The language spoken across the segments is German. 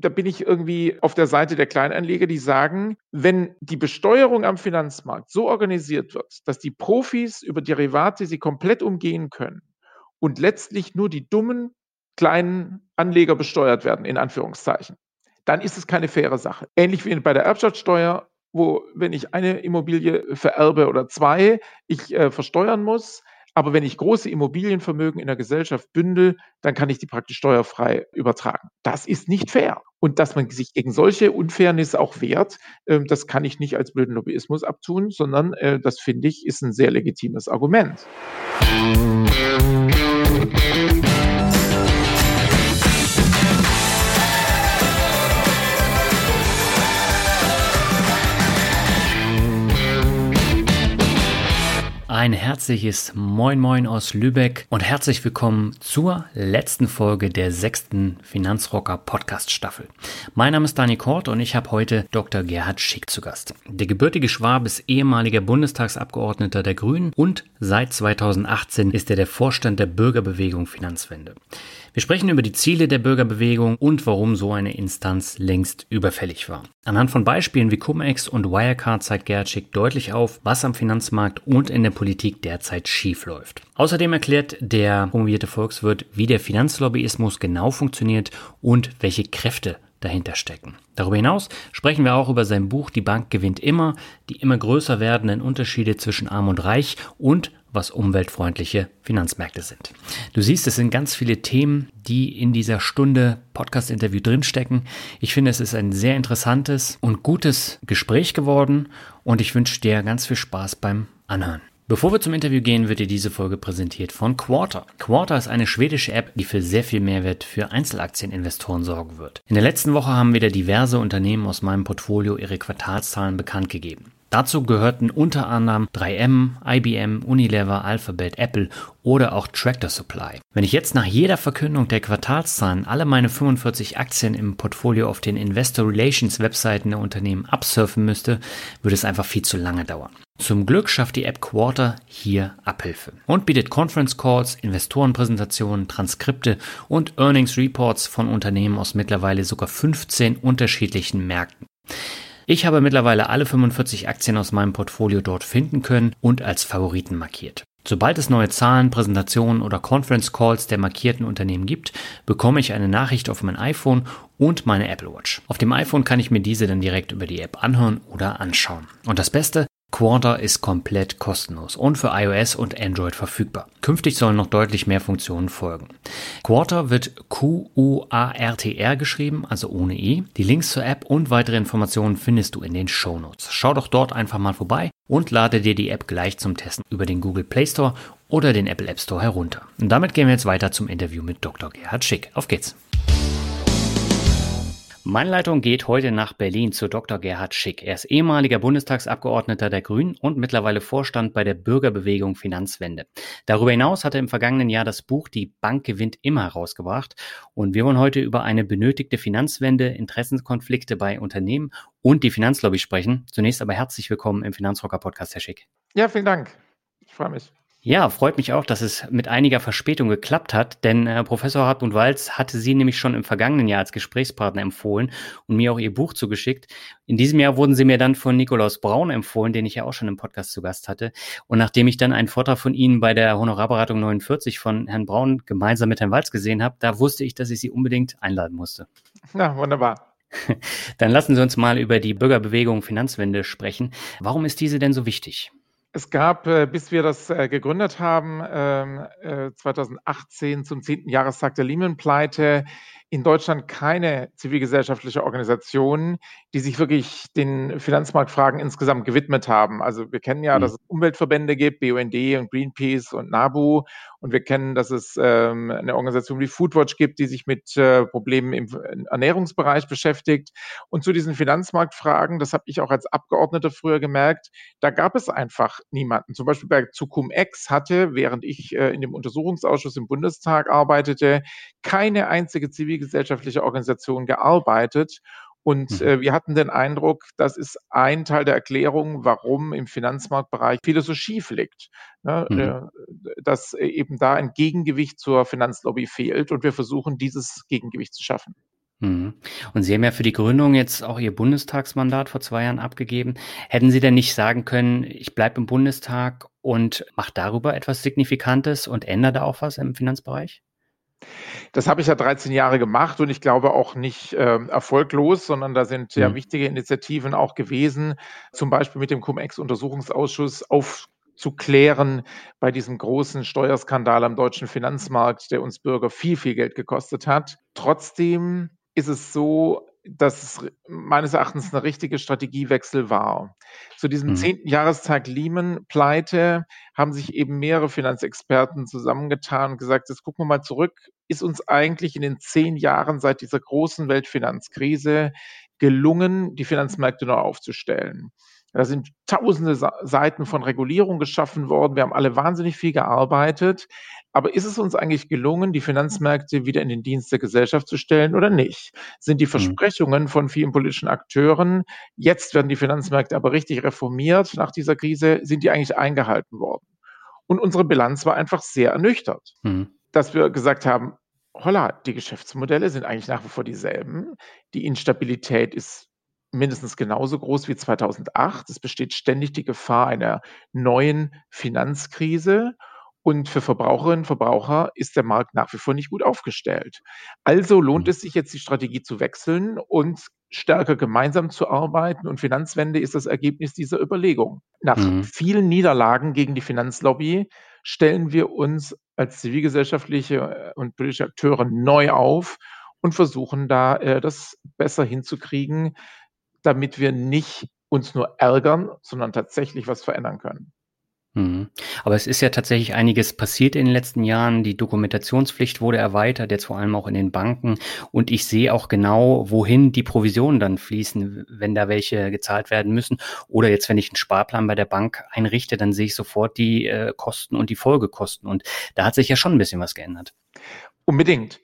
Da bin ich irgendwie auf der Seite der Kleinanleger, die sagen, wenn die Besteuerung am Finanzmarkt so organisiert wird, dass die Profis über Derivate sie komplett umgehen können und letztlich nur die dummen kleinen Anleger besteuert werden, in Anführungszeichen, dann ist es keine faire Sache. Ähnlich wie bei der Erbschaftssteuer, wo, wenn ich eine Immobilie vererbe oder zwei, ich äh, versteuern muss. Aber wenn ich große Immobilienvermögen in der Gesellschaft bündel, dann kann ich die praktisch steuerfrei übertragen. Das ist nicht fair. Und dass man sich gegen solche Unfairness auch wehrt, äh, das kann ich nicht als blöden Lobbyismus abtun, sondern äh, das finde ich ist ein sehr legitimes Argument. Ein herzliches Moin Moin aus Lübeck und herzlich willkommen zur letzten Folge der sechsten Finanzrocker Podcast Staffel. Mein Name ist Dani Kort und ich habe heute Dr. Gerhard Schick zu Gast. Der gebürtige Schwab ist ehemaliger Bundestagsabgeordneter der Grünen und seit 2018 ist er der Vorstand der Bürgerbewegung Finanzwende. Wir sprechen über die Ziele der Bürgerbewegung und warum so eine Instanz längst überfällig war. Anhand von Beispielen wie Cum-Ex und Wirecard zeigt Gerhard Schick deutlich auf, was am Finanzmarkt und in der Politik derzeit schiefläuft. Außerdem erklärt der promovierte Volkswirt, wie der Finanzlobbyismus genau funktioniert und welche Kräfte dahinter stecken. Darüber hinaus sprechen wir auch über sein Buch Die Bank gewinnt immer, die immer größer werdenden Unterschiede zwischen Arm und Reich und was umweltfreundliche Finanzmärkte sind. Du siehst, es sind ganz viele Themen, die in dieser Stunde Podcast-Interview drinstecken. Ich finde, es ist ein sehr interessantes und gutes Gespräch geworden und ich wünsche dir ganz viel Spaß beim Anhören. Bevor wir zum Interview gehen, wird dir diese Folge präsentiert von Quarter. Quarter ist eine schwedische App, die für sehr viel Mehrwert für Einzelaktieninvestoren sorgen wird. In der letzten Woche haben wieder diverse Unternehmen aus meinem Portfolio ihre Quartalszahlen bekannt gegeben. Dazu gehörten unter anderem 3M, IBM, Unilever, Alphabet, Apple oder auch Tractor Supply. Wenn ich jetzt nach jeder Verkündung der Quartalszahlen alle meine 45 Aktien im Portfolio auf den Investor Relations Webseiten der Unternehmen absurfen müsste, würde es einfach viel zu lange dauern. Zum Glück schafft die App Quarter hier Abhilfe und bietet Conference Calls, Investorenpräsentationen, Transkripte und Earnings Reports von Unternehmen aus mittlerweile sogar 15 unterschiedlichen Märkten. Ich habe mittlerweile alle 45 Aktien aus meinem Portfolio dort finden können und als Favoriten markiert. Sobald es neue Zahlen, Präsentationen oder Conference Calls der markierten Unternehmen gibt, bekomme ich eine Nachricht auf mein iPhone und meine Apple Watch. Auf dem iPhone kann ich mir diese dann direkt über die App anhören oder anschauen. Und das Beste, Quarter ist komplett kostenlos und für iOS und Android verfügbar. Künftig sollen noch deutlich mehr Funktionen folgen. Quarter wird Q-U-A-R-T-R geschrieben, also ohne E. Die Links zur App und weitere Informationen findest du in den Show Notes. Schau doch dort einfach mal vorbei und lade dir die App gleich zum Testen über den Google Play Store oder den Apple App Store herunter. Und damit gehen wir jetzt weiter zum Interview mit Dr. Gerhard Schick. Auf geht's! Meine Leitung geht heute nach Berlin zu Dr. Gerhard Schick. Er ist ehemaliger Bundestagsabgeordneter der Grünen und mittlerweile Vorstand bei der Bürgerbewegung Finanzwende. Darüber hinaus hat er im vergangenen Jahr das Buch Die Bank gewinnt immer herausgebracht. Und wir wollen heute über eine benötigte Finanzwende, Interessenkonflikte bei Unternehmen und die Finanzlobby sprechen. Zunächst aber herzlich willkommen im Finanzrocker Podcast, Herr Schick. Ja, vielen Dank. Ich freue mich. Ja, freut mich auch, dass es mit einiger Verspätung geklappt hat, denn äh, Professor Hartmut Walz hatte Sie nämlich schon im vergangenen Jahr als Gesprächspartner empfohlen und mir auch Ihr Buch zugeschickt. In diesem Jahr wurden Sie mir dann von Nikolaus Braun empfohlen, den ich ja auch schon im Podcast zu Gast hatte. Und nachdem ich dann einen Vortrag von Ihnen bei der Honorarberatung 49 von Herrn Braun gemeinsam mit Herrn Walz gesehen habe, da wusste ich, dass ich Sie unbedingt einladen musste. Ja, wunderbar. Dann lassen Sie uns mal über die Bürgerbewegung Finanzwende sprechen. Warum ist diese denn so wichtig? Es gab, äh, bis wir das äh, gegründet haben, ähm, äh, 2018 zum 10. Jahrestag der Lehman-Pleite, in Deutschland keine zivilgesellschaftliche Organisation, die sich wirklich den Finanzmarktfragen insgesamt gewidmet haben. Also wir kennen ja, mhm. dass es Umweltverbände gibt, BUND und Greenpeace und NABU. Und wir kennen, dass es ähm, eine Organisation wie Foodwatch gibt, die sich mit äh, Problemen im Ernährungsbereich beschäftigt. Und zu diesen Finanzmarktfragen, das habe ich auch als Abgeordneter früher gemerkt, da gab es einfach niemanden. Zum Beispiel bei Zukum-Ex hatte, während ich äh, in dem Untersuchungsausschuss im Bundestag arbeitete, keine einzige zivilgesellschaftliche Organisation gearbeitet. Und mhm. äh, wir hatten den Eindruck, das ist ein Teil der Erklärung, warum im Finanzmarktbereich vieles so schief liegt. Ne? Mhm. Äh, dass eben da ein Gegengewicht zur Finanzlobby fehlt und wir versuchen, dieses Gegengewicht zu schaffen. Mhm. Und Sie haben ja für die Gründung jetzt auch Ihr Bundestagsmandat vor zwei Jahren abgegeben. Hätten Sie denn nicht sagen können, ich bleibe im Bundestag und mache darüber etwas Signifikantes und ändere da auch was im Finanzbereich? Das habe ich ja 13 Jahre gemacht und ich glaube auch nicht äh, erfolglos, sondern da sind ja mhm. wichtige Initiativen auch gewesen, zum Beispiel mit dem Cum-Ex-Untersuchungsausschuss aufzuklären bei diesem großen Steuerskandal am deutschen Finanzmarkt, der uns Bürger viel, viel Geld gekostet hat. Trotzdem ist es so, dass es meines Erachtens eine richtige Strategiewechsel war. Zu diesem mhm. zehnten Jahrestag Lehman-Pleite haben sich eben mehrere Finanzexperten zusammengetan und gesagt, jetzt gucken wir mal zurück, ist uns eigentlich in den zehn Jahren seit dieser großen Weltfinanzkrise gelungen, die Finanzmärkte neu aufzustellen. Da sind tausende Seiten von Regulierung geschaffen worden. Wir haben alle wahnsinnig viel gearbeitet. Aber ist es uns eigentlich gelungen, die Finanzmärkte wieder in den Dienst der Gesellschaft zu stellen oder nicht? Sind die mhm. Versprechungen von vielen politischen Akteuren, jetzt werden die Finanzmärkte aber richtig reformiert nach dieser Krise, sind die eigentlich eingehalten worden? Und unsere Bilanz war einfach sehr ernüchtert, mhm. dass wir gesagt haben, holla, die Geschäftsmodelle sind eigentlich nach wie vor dieselben. Die Instabilität ist mindestens genauso groß wie 2008. Es besteht ständig die Gefahr einer neuen Finanzkrise. Und für Verbraucherinnen und Verbraucher ist der Markt nach wie vor nicht gut aufgestellt. Also lohnt mhm. es sich jetzt, die Strategie zu wechseln und stärker gemeinsam zu arbeiten. Und Finanzwende ist das Ergebnis dieser Überlegung. Nach mhm. vielen Niederlagen gegen die Finanzlobby stellen wir uns als zivilgesellschaftliche und politische Akteure neu auf und versuchen da äh, das besser hinzukriegen, damit wir nicht uns nur ärgern, sondern tatsächlich was verändern können. Mhm. Aber es ist ja tatsächlich einiges passiert in den letzten Jahren. Die Dokumentationspflicht wurde erweitert, jetzt vor allem auch in den Banken. Und ich sehe auch genau, wohin die Provisionen dann fließen, wenn da welche gezahlt werden müssen. Oder jetzt, wenn ich einen Sparplan bei der Bank einrichte, dann sehe ich sofort die äh, Kosten und die Folgekosten. Und da hat sich ja schon ein bisschen was geändert. Unbedingt.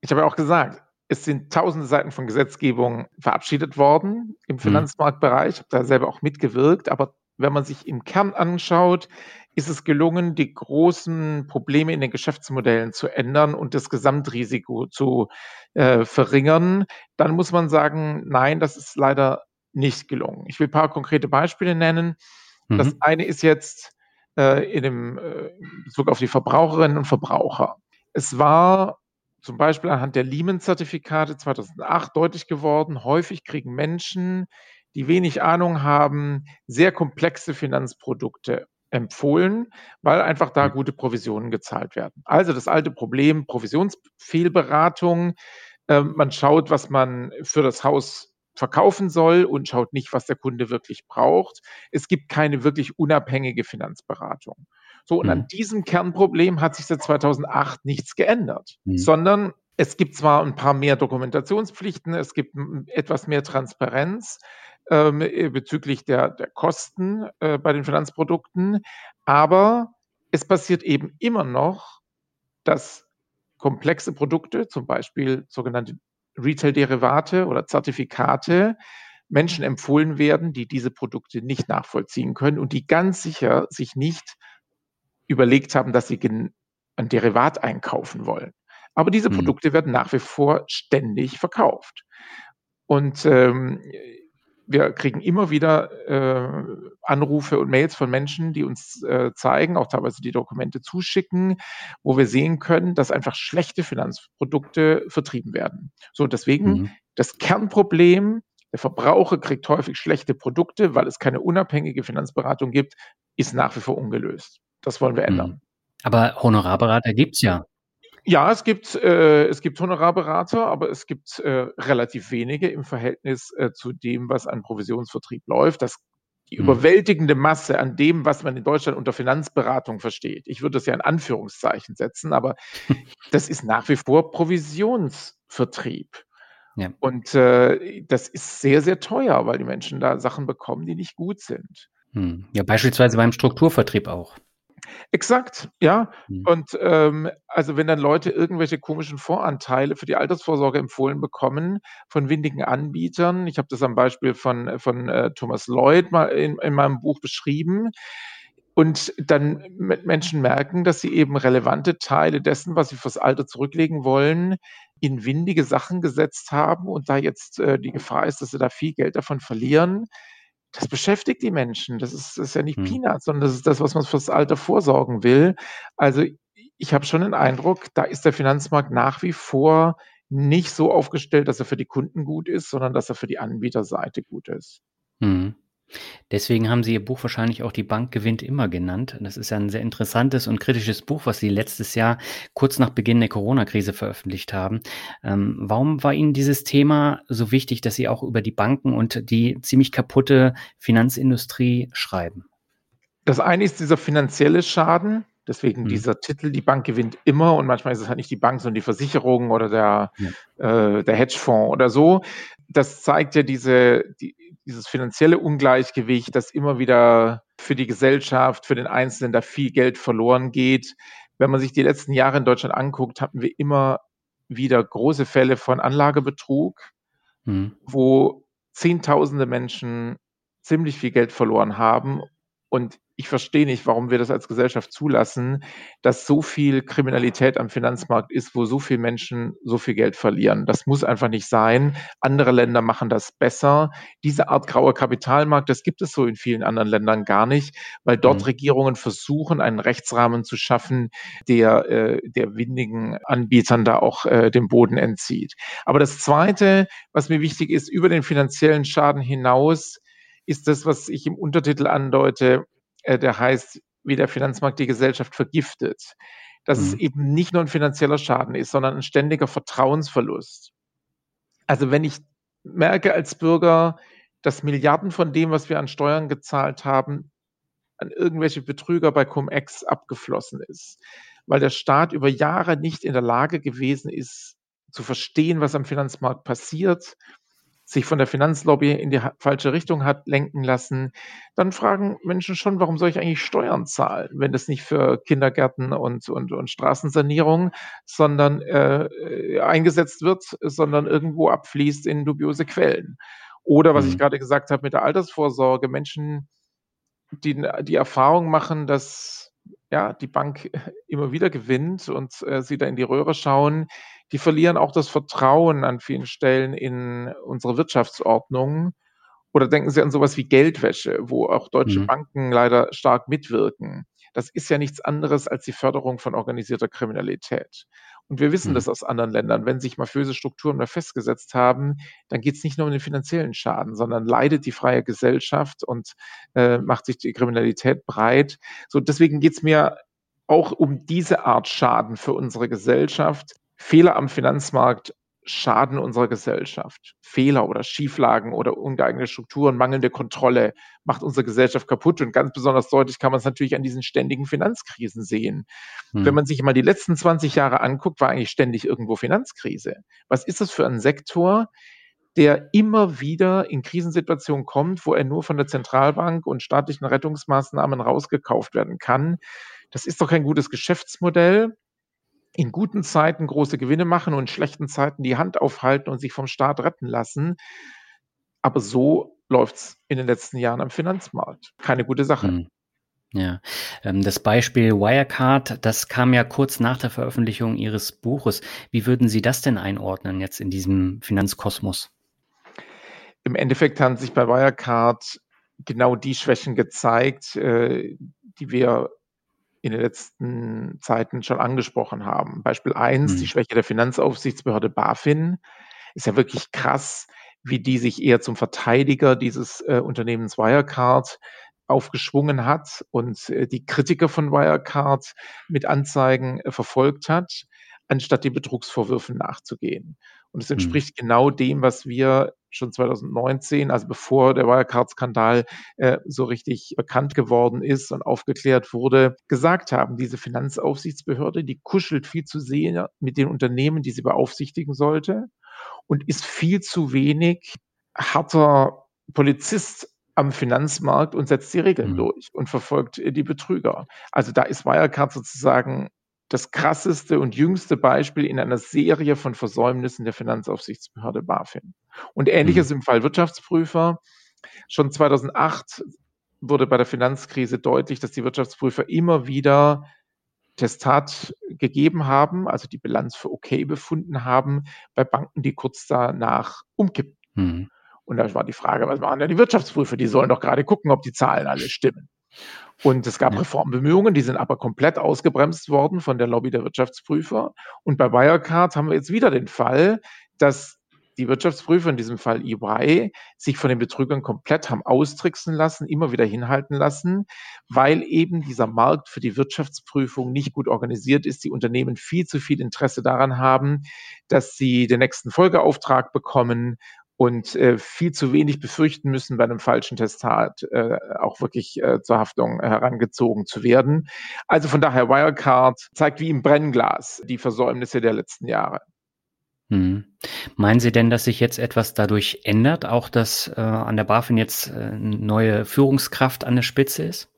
Ich habe ja auch gesagt, es sind tausende Seiten von Gesetzgebung verabschiedet worden im mhm. Finanzmarktbereich. Ich habe da selber auch mitgewirkt, aber wenn man sich im Kern anschaut, ist es gelungen, die großen Probleme in den Geschäftsmodellen zu ändern und das Gesamtrisiko zu äh, verringern, dann muss man sagen, nein, das ist leider nicht gelungen. Ich will ein paar konkrete Beispiele nennen. Mhm. Das eine ist jetzt äh, in dem äh, Bezug auf die Verbraucherinnen und Verbraucher. Es war zum Beispiel anhand der Lehman-Zertifikate 2008 deutlich geworden, häufig kriegen Menschen die wenig Ahnung haben, sehr komplexe Finanzprodukte empfohlen, weil einfach da gute Provisionen gezahlt werden. Also das alte Problem Provisionsfehlberatung. Äh, man schaut, was man für das Haus verkaufen soll und schaut nicht, was der Kunde wirklich braucht. Es gibt keine wirklich unabhängige Finanzberatung. So, und mhm. an diesem Kernproblem hat sich seit 2008 nichts geändert, mhm. sondern es gibt zwar ein paar mehr Dokumentationspflichten, es gibt etwas mehr Transparenz, ähm, äh, bezüglich der, der Kosten äh, bei den Finanzprodukten. Aber es passiert eben immer noch, dass komplexe Produkte, zum Beispiel sogenannte Retail-Derivate oder Zertifikate, Menschen empfohlen werden, die diese Produkte nicht nachvollziehen können und die ganz sicher sich nicht überlegt haben, dass sie ein Derivat einkaufen wollen. Aber diese mhm. Produkte werden nach wie vor ständig verkauft. Und ähm, wir kriegen immer wieder äh, Anrufe und Mails von Menschen, die uns äh, zeigen, auch teilweise die Dokumente zuschicken, wo wir sehen können, dass einfach schlechte Finanzprodukte vertrieben werden. So, deswegen mhm. das Kernproblem, der Verbraucher kriegt häufig schlechte Produkte, weil es keine unabhängige Finanzberatung gibt, ist nach wie vor ungelöst. Das wollen wir ändern. Mhm. Aber Honorarberater gibt's ja. Ja, es gibt, äh, es gibt Honorarberater, aber es gibt äh, relativ wenige im Verhältnis äh, zu dem, was an Provisionsvertrieb läuft. Das die mhm. überwältigende Masse an dem, was man in Deutschland unter Finanzberatung versteht. Ich würde das ja in Anführungszeichen setzen, aber das ist nach wie vor Provisionsvertrieb. Ja. Und äh, das ist sehr, sehr teuer, weil die Menschen da Sachen bekommen, die nicht gut sind. Hm. Ja, beispielsweise beim Strukturvertrieb auch. Exakt, ja. Mhm. Und ähm, also wenn dann Leute irgendwelche komischen Voranteile für die Altersvorsorge empfohlen bekommen von windigen Anbietern, ich habe das am Beispiel von, von äh, Thomas Lloyd mal in, in meinem Buch beschrieben, und dann Menschen merken, dass sie eben relevante Teile dessen, was sie fürs Alter zurücklegen wollen, in windige Sachen gesetzt haben und da jetzt äh, die Gefahr ist, dass sie da viel Geld davon verlieren, das beschäftigt die Menschen. Das ist, das ist ja nicht mhm. Peanuts, sondern das ist das, was man fürs Alter vorsorgen will. Also ich habe schon den Eindruck, da ist der Finanzmarkt nach wie vor nicht so aufgestellt, dass er für die Kunden gut ist, sondern dass er für die Anbieterseite gut ist. Mhm. Deswegen haben Sie Ihr Buch wahrscheinlich auch Die Bank gewinnt immer genannt. Das ist ja ein sehr interessantes und kritisches Buch, was Sie letztes Jahr kurz nach Beginn der Corona-Krise veröffentlicht haben. Ähm, warum war Ihnen dieses Thema so wichtig, dass Sie auch über die Banken und die ziemlich kaputte Finanzindustrie schreiben? Das eine ist dieser finanzielle Schaden, Deswegen mhm. dieser Titel, die Bank gewinnt immer und manchmal ist es halt nicht die Bank, sondern die Versicherung oder der, ja. äh, der Hedgefonds oder so. Das zeigt ja diese, die, dieses finanzielle Ungleichgewicht, das immer wieder für die Gesellschaft, für den Einzelnen da viel Geld verloren geht. Wenn man sich die letzten Jahre in Deutschland anguckt, hatten wir immer wieder große Fälle von Anlagebetrug, mhm. wo Zehntausende Menschen ziemlich viel Geld verloren haben. Und ich verstehe nicht, warum wir das als Gesellschaft zulassen, dass so viel Kriminalität am Finanzmarkt ist, wo so viele Menschen so viel Geld verlieren. Das muss einfach nicht sein. Andere Länder machen das besser. Diese Art grauer Kapitalmarkt, das gibt es so in vielen anderen Ländern gar nicht, weil dort mhm. Regierungen versuchen, einen Rechtsrahmen zu schaffen, der äh, der windigen Anbietern da auch äh, den Boden entzieht. Aber das Zweite, was mir wichtig ist, über den finanziellen Schaden hinaus, ist das, was ich im Untertitel andeute, äh, der heißt, wie der Finanzmarkt die Gesellschaft vergiftet. Dass mhm. es eben nicht nur ein finanzieller Schaden ist, sondern ein ständiger Vertrauensverlust. Also wenn ich merke als Bürger, dass Milliarden von dem, was wir an Steuern gezahlt haben, an irgendwelche Betrüger bei Cum-Ex abgeflossen ist, weil der Staat über Jahre nicht in der Lage gewesen ist, zu verstehen, was am Finanzmarkt passiert, sich von der Finanzlobby in die falsche Richtung hat lenken lassen, dann fragen Menschen schon, warum soll ich eigentlich Steuern zahlen, wenn das nicht für Kindergärten und, und, und Straßensanierung, sondern äh, eingesetzt wird, sondern irgendwo abfließt in dubiose Quellen. Oder was mhm. ich gerade gesagt habe mit der Altersvorsorge, Menschen, die die Erfahrung machen, dass ja, die Bank immer wieder gewinnt und äh, sie da in die Röhre schauen, die verlieren auch das Vertrauen an vielen Stellen in unsere Wirtschaftsordnung. Oder denken Sie an sowas wie Geldwäsche, wo auch deutsche mhm. Banken leider stark mitwirken. Das ist ja nichts anderes als die Förderung von organisierter Kriminalität. Und wir wissen mhm. das aus anderen Ländern. Wenn sich mafiöse Strukturen mehr festgesetzt haben, dann geht es nicht nur um den finanziellen Schaden, sondern leidet die freie Gesellschaft und äh, macht sich die Kriminalität breit. So, deswegen geht es mir auch um diese Art Schaden für unsere Gesellschaft, Fehler am Finanzmarkt schaden unserer Gesellschaft. Fehler oder Schieflagen oder ungeeignete Strukturen, mangelnde Kontrolle macht unsere Gesellschaft kaputt. Und ganz besonders deutlich kann man es natürlich an diesen ständigen Finanzkrisen sehen. Hm. Wenn man sich mal die letzten 20 Jahre anguckt, war eigentlich ständig irgendwo Finanzkrise. Was ist das für ein Sektor, der immer wieder in Krisensituationen kommt, wo er nur von der Zentralbank und staatlichen Rettungsmaßnahmen rausgekauft werden kann? Das ist doch kein gutes Geschäftsmodell in guten Zeiten große Gewinne machen und in schlechten Zeiten die Hand aufhalten und sich vom Staat retten lassen. Aber so läuft es in den letzten Jahren am Finanzmarkt. Keine gute Sache. Hm. Ja, ähm, das Beispiel Wirecard, das kam ja kurz nach der Veröffentlichung Ihres Buches. Wie würden Sie das denn einordnen jetzt in diesem Finanzkosmos? Im Endeffekt haben sich bei Wirecard genau die Schwächen gezeigt, äh, die wir in den letzten Zeiten schon angesprochen haben. Beispiel eins: mhm. die Schwäche der Finanzaufsichtsbehörde BaFin. Ist ja wirklich krass, wie die sich eher zum Verteidiger dieses äh, Unternehmens Wirecard aufgeschwungen hat und äh, die Kritiker von Wirecard mit Anzeigen äh, verfolgt hat. anstatt den Betrugsvorwürfen nachzugehen. Und es mhm. entspricht mhm. genau dem, was wir schon 2019, also bevor der Wirecard-Skandal äh, so richtig bekannt geworden ist und aufgeklärt wurde, gesagt haben. Diese Finanzaufsichtsbehörde, die kuschelt viel zu sehr mit den Unternehmen, die sie beaufsichtigen sollte und ist viel zu wenig harter Polizist am Finanzmarkt und setzt die Regeln mhm. durch und verfolgt die Betrüger. Also da ist Wirecard sozusagen das krasseste und jüngste Beispiel in einer Serie von Versäumnissen der Finanzaufsichtsbehörde BaFin. Und ähnliches mhm. im Fall Wirtschaftsprüfer. Schon 2008 wurde bei der Finanzkrise deutlich, dass die Wirtschaftsprüfer immer wieder Testat gegeben haben, also die Bilanz für okay befunden haben, bei Banken, die kurz danach umkippten. Mhm. Und da war die Frage, was machen denn die Wirtschaftsprüfer? Die sollen doch gerade gucken, ob die Zahlen alle stimmen. Und es gab. Reformbemühungen, die sind aber komplett ausgebremst worden von der Lobby der Wirtschaftsprüfer. Und bei Wirecard haben wir jetzt wieder den Fall, dass die Wirtschaftsprüfer, in diesem Fall EY, sich von den Betrügern komplett haben austricksen lassen, immer wieder hinhalten lassen, weil eben dieser Markt für die Wirtschaftsprüfung nicht gut organisiert ist. Die Unternehmen viel zu viel Interesse daran haben, dass sie den nächsten Folgeauftrag bekommen und äh, viel zu wenig befürchten müssen, bei einem falschen Testat äh, auch wirklich äh, zur Haftung herangezogen zu werden. Also von daher Wirecard zeigt wie im Brennglas die Versäumnisse der letzten Jahre. Hm. Meinen Sie denn, dass sich jetzt etwas dadurch ändert, auch dass äh, an der BaFin jetzt äh, neue Führungskraft an der Spitze ist?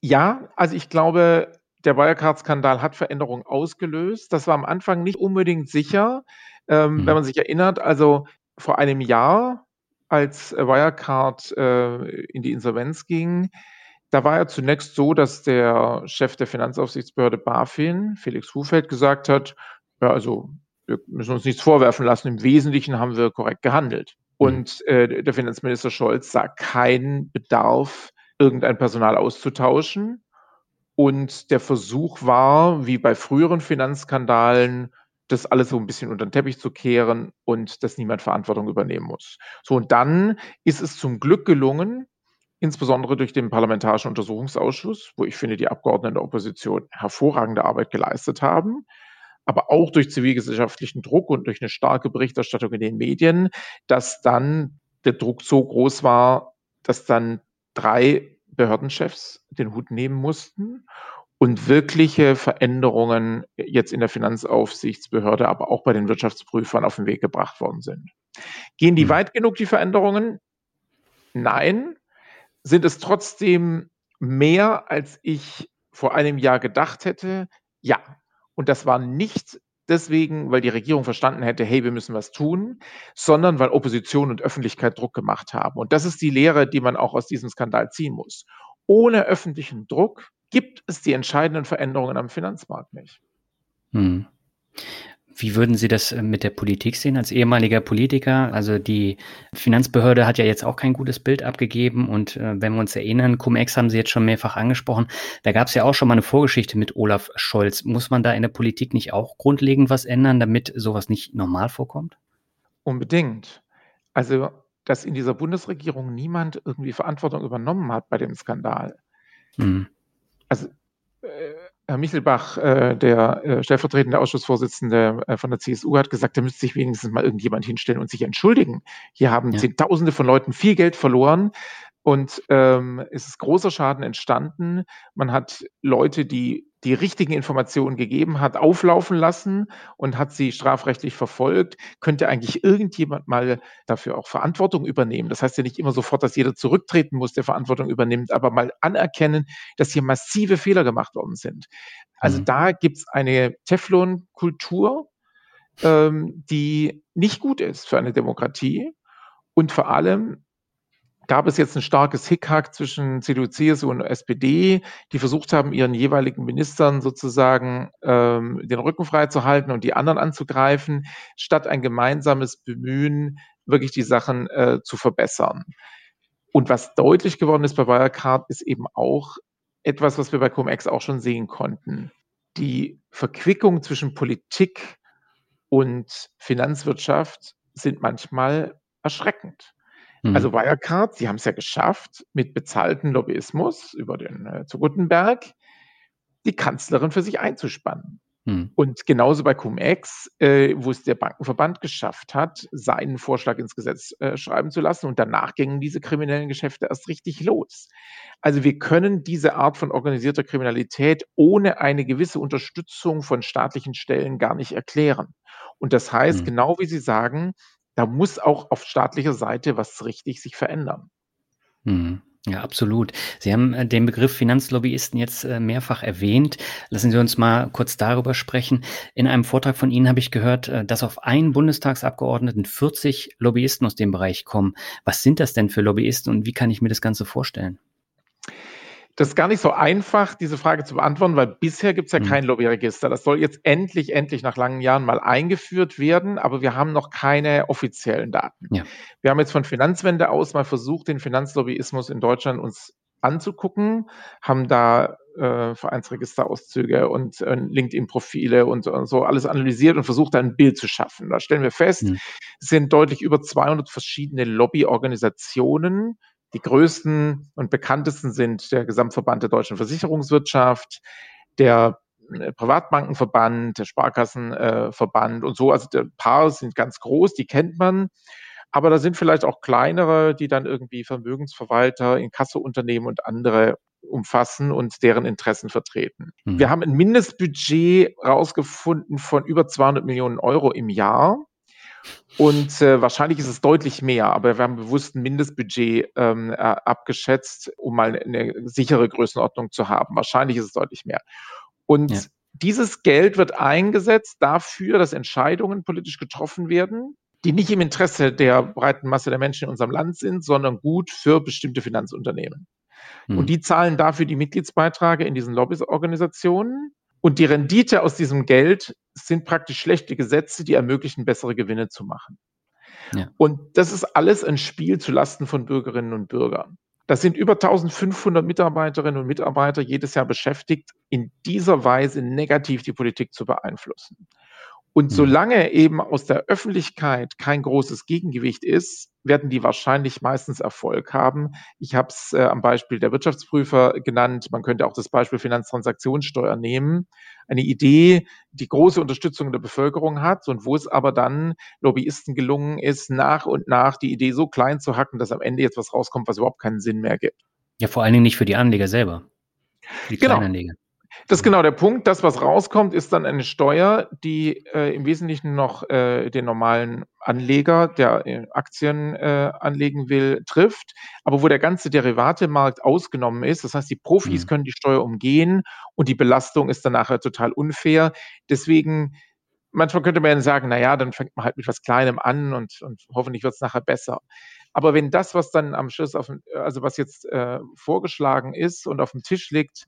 Ja, also ich glaube, der Wirecard-Skandal hat Veränderungen ausgelöst. Das war am Anfang nicht unbedingt sicher, ähm, hm. wenn man sich erinnert. Also vor einem Jahr, als Wirecard äh, in die Insolvenz ging, da war ja zunächst so, dass der Chef der Finanzaufsichtsbehörde BaFin, Felix Hufeld, gesagt hat, ja, also wir müssen uns nichts vorwerfen lassen, im Wesentlichen haben wir korrekt gehandelt. Mhm. Und äh, der Finanzminister Scholz sah keinen Bedarf, irgendein Personal auszutauschen. Und der Versuch war, wie bei früheren Finanzskandalen, das alles so ein bisschen unter den Teppich zu kehren und dass niemand Verantwortung übernehmen muss. So, und dann ist es zum Glück gelungen, insbesondere durch den Parlamentarischen Untersuchungsausschuss, wo ich finde, die Abgeordneten der Opposition hervorragende Arbeit geleistet haben, aber auch durch zivilgesellschaftlichen Druck und durch eine starke Berichterstattung in den Medien, dass dann der Druck so groß war, dass dann drei Behördenchefs den Hut nehmen mussten und wirkliche Veränderungen jetzt in der Finanzaufsichtsbehörde, aber auch bei den Wirtschaftsprüfern auf den Weg gebracht worden sind. Gehen die mhm. weit genug, die Veränderungen? Nein. Sind es trotzdem mehr, als ich vor einem Jahr gedacht hätte? Ja. Und das war nicht deswegen, weil die Regierung verstanden hätte, hey, wir müssen was tun, sondern weil Opposition und Öffentlichkeit Druck gemacht haben. Und das ist die Lehre, die man auch aus diesem Skandal ziehen muss. Ohne öffentlichen Druck gibt es die entscheidenden Veränderungen am Finanzmarkt nicht. Hm. Wie würden Sie das äh, mit der Politik sehen als ehemaliger Politiker? Also die Finanzbehörde hat ja jetzt auch kein gutes Bild abgegeben und äh, wenn wir uns erinnern, Cum-Ex haben Sie jetzt schon mehrfach angesprochen, da gab es ja auch schon mal eine Vorgeschichte mit Olaf Scholz. Muss man da in der Politik nicht auch grundlegend was ändern, damit sowas nicht normal vorkommt? Unbedingt. Also, dass in dieser Bundesregierung niemand irgendwie Verantwortung übernommen hat bei dem Skandal. Hm also äh, Herr Michelbach, äh, der äh, stellvertretende Ausschussvorsitzende äh, von der CSU, hat gesagt, da müsste sich wenigstens mal irgendjemand hinstellen und sich entschuldigen. Hier haben ja. Zehntausende von Leuten viel Geld verloren. Und ähm, es ist großer Schaden entstanden. Man hat Leute, die die richtigen Informationen gegeben hat, auflaufen lassen und hat sie strafrechtlich verfolgt. Könnte eigentlich irgendjemand mal dafür auch Verantwortung übernehmen? Das heißt ja nicht immer sofort, dass jeder zurücktreten muss, der Verantwortung übernimmt, aber mal anerkennen, dass hier massive Fehler gemacht worden sind. Also mhm. da gibt es eine Teflon-Kultur, ähm, die nicht gut ist für eine Demokratie. Und vor allem gab es jetzt ein starkes Hickhack zwischen CDU, CSU und SPD, die versucht haben, ihren jeweiligen Ministern sozusagen ähm, den Rücken frei zu halten und die anderen anzugreifen, statt ein gemeinsames Bemühen, wirklich die Sachen äh, zu verbessern. Und was deutlich geworden ist bei Wirecard, ist eben auch etwas, was wir bei Cum-Ex auch schon sehen konnten. Die Verquickung zwischen Politik und Finanzwirtschaft sind manchmal erschreckend. Also mhm. Wirecard, sie haben es ja geschafft, mit bezahlten Lobbyismus über den äh, zu Gutenberg die Kanzlerin für sich einzuspannen. Hm. Und genauso bei Cum-Ex, äh, wo es der Bankenverband geschafft hat, seinen Vorschlag ins Gesetz äh, schreiben zu lassen und danach gingen diese kriminellen Geschäfte erst richtig los. Also wir können diese Art von organisierter Kriminalität ohne eine gewisse Unterstützung von staatlichen Stellen gar nicht erklären. Und das heißt, hm. genau wie Sie sagen, da muss auch auf staatlicher Seite was richtig sich verändern. Hm. Ja, absolut. Sie haben äh, den Begriff Finanzlobbyisten jetzt äh, mehrfach erwähnt. Lassen Sie uns mal kurz darüber sprechen. In einem Vortrag von Ihnen habe ich gehört, äh, dass auf einen Bundestagsabgeordneten 40 Lobbyisten aus dem Bereich kommen. Was sind das denn für Lobbyisten und wie kann ich mir das Ganze vorstellen? Das ist gar nicht so einfach, diese Frage zu beantworten, weil bisher gibt es ja mhm. kein Lobbyregister. Das soll jetzt endlich, endlich nach langen Jahren mal eingeführt werden, aber wir haben noch keine offiziellen Daten. Ja. Wir haben jetzt von Finanzwende aus mal versucht, den Finanzlobbyismus in Deutschland uns anzugucken, haben da äh, Vereinsregisterauszüge und äh, LinkedIn-Profile und, und, so alles analysiert und versucht, da ein Bild zu schaffen. Da stellen wir fest, mhm. es sind deutlich über 200 verschiedene Lobbyorganisationen, die größten und bekanntesten sind der Gesamtverband der deutschen Versicherungswirtschaft, der äh, Privatbankenverband, der Sparkassenverband und so. Also der Paar sind ganz groß, die kennt man. Aber da sind vielleicht auch kleinere, die dann irgendwie Vermögensverwalter, Inkassounternehmen und andere umfassen und deren Interessen vertreten. Mhm. Wir haben ein Mindestbudget rausgefunden von über 200 Millionen Euro im Jahr. Und äh, wahrscheinlich ist es deutlich mehr, aber wir haben bewusst ein Mindestbudget ähm, äh, abgeschätzt, um mal eine sichere Größenordnung zu haben. Wahrscheinlich ist es deutlich mehr. Und ja. dieses Geld wird eingesetzt dafür, dass Entscheidungen politisch getroffen werden, die nicht im Interesse der breiten Masse der Menschen in unserem Land sind, sondern gut für bestimmte Finanzunternehmen. Hm. Und die zahlen dafür die Mitgliedsbeiträge in diesen Lobbyorganisationen. Und die Rendite aus diesem Geld sind praktisch schlechte Gesetze, die ermöglichen, bessere Gewinne zu machen. Ja. Und das ist alles ein Spiel zu Lasten von Bürgerinnen und Bürgern. Das sind über 1500 Mitarbeiterinnen und Mitarbeiter jedes Jahr beschäftigt, in dieser Weise negativ die Politik zu beeinflussen. Und mhm. solange eben aus der Öffentlichkeit kein großes Gegengewicht ist, werden die wahrscheinlich meistens Erfolg haben. Ich habe es äh, am Beispiel der Wirtschaftsprüfer genannt. Man könnte auch das Beispiel Finanztransaktionssteuer nehmen. Eine Idee, die große Unterstützung der Bevölkerung hat und wo es aber dann Lobbyisten gelungen ist, nach und nach die Idee so klein zu hacken, dass am Ende jetzt was rauskommt, was überhaupt keinen Sinn mehr gibt. Ja, vor allen Dingen nicht für die Anleger selber. Für die genau. Kleinanleger. Das ist genau der Punkt. Das, was rauskommt, ist dann eine Steuer, die äh, im Wesentlichen noch äh, den normalen Anleger, der äh, Aktien äh, anlegen will, trifft, aber wo der ganze Derivatemarkt ausgenommen ist. Das heißt, die Profis mhm. können die Steuer umgehen und die Belastung ist dann nachher total unfair. Deswegen manchmal könnte man sagen, na ja, dann fängt man halt mit was Kleinem an und, und hoffentlich wird es nachher besser. Aber wenn das, was dann am Schluss auf, also was jetzt äh, vorgeschlagen ist und auf dem Tisch liegt,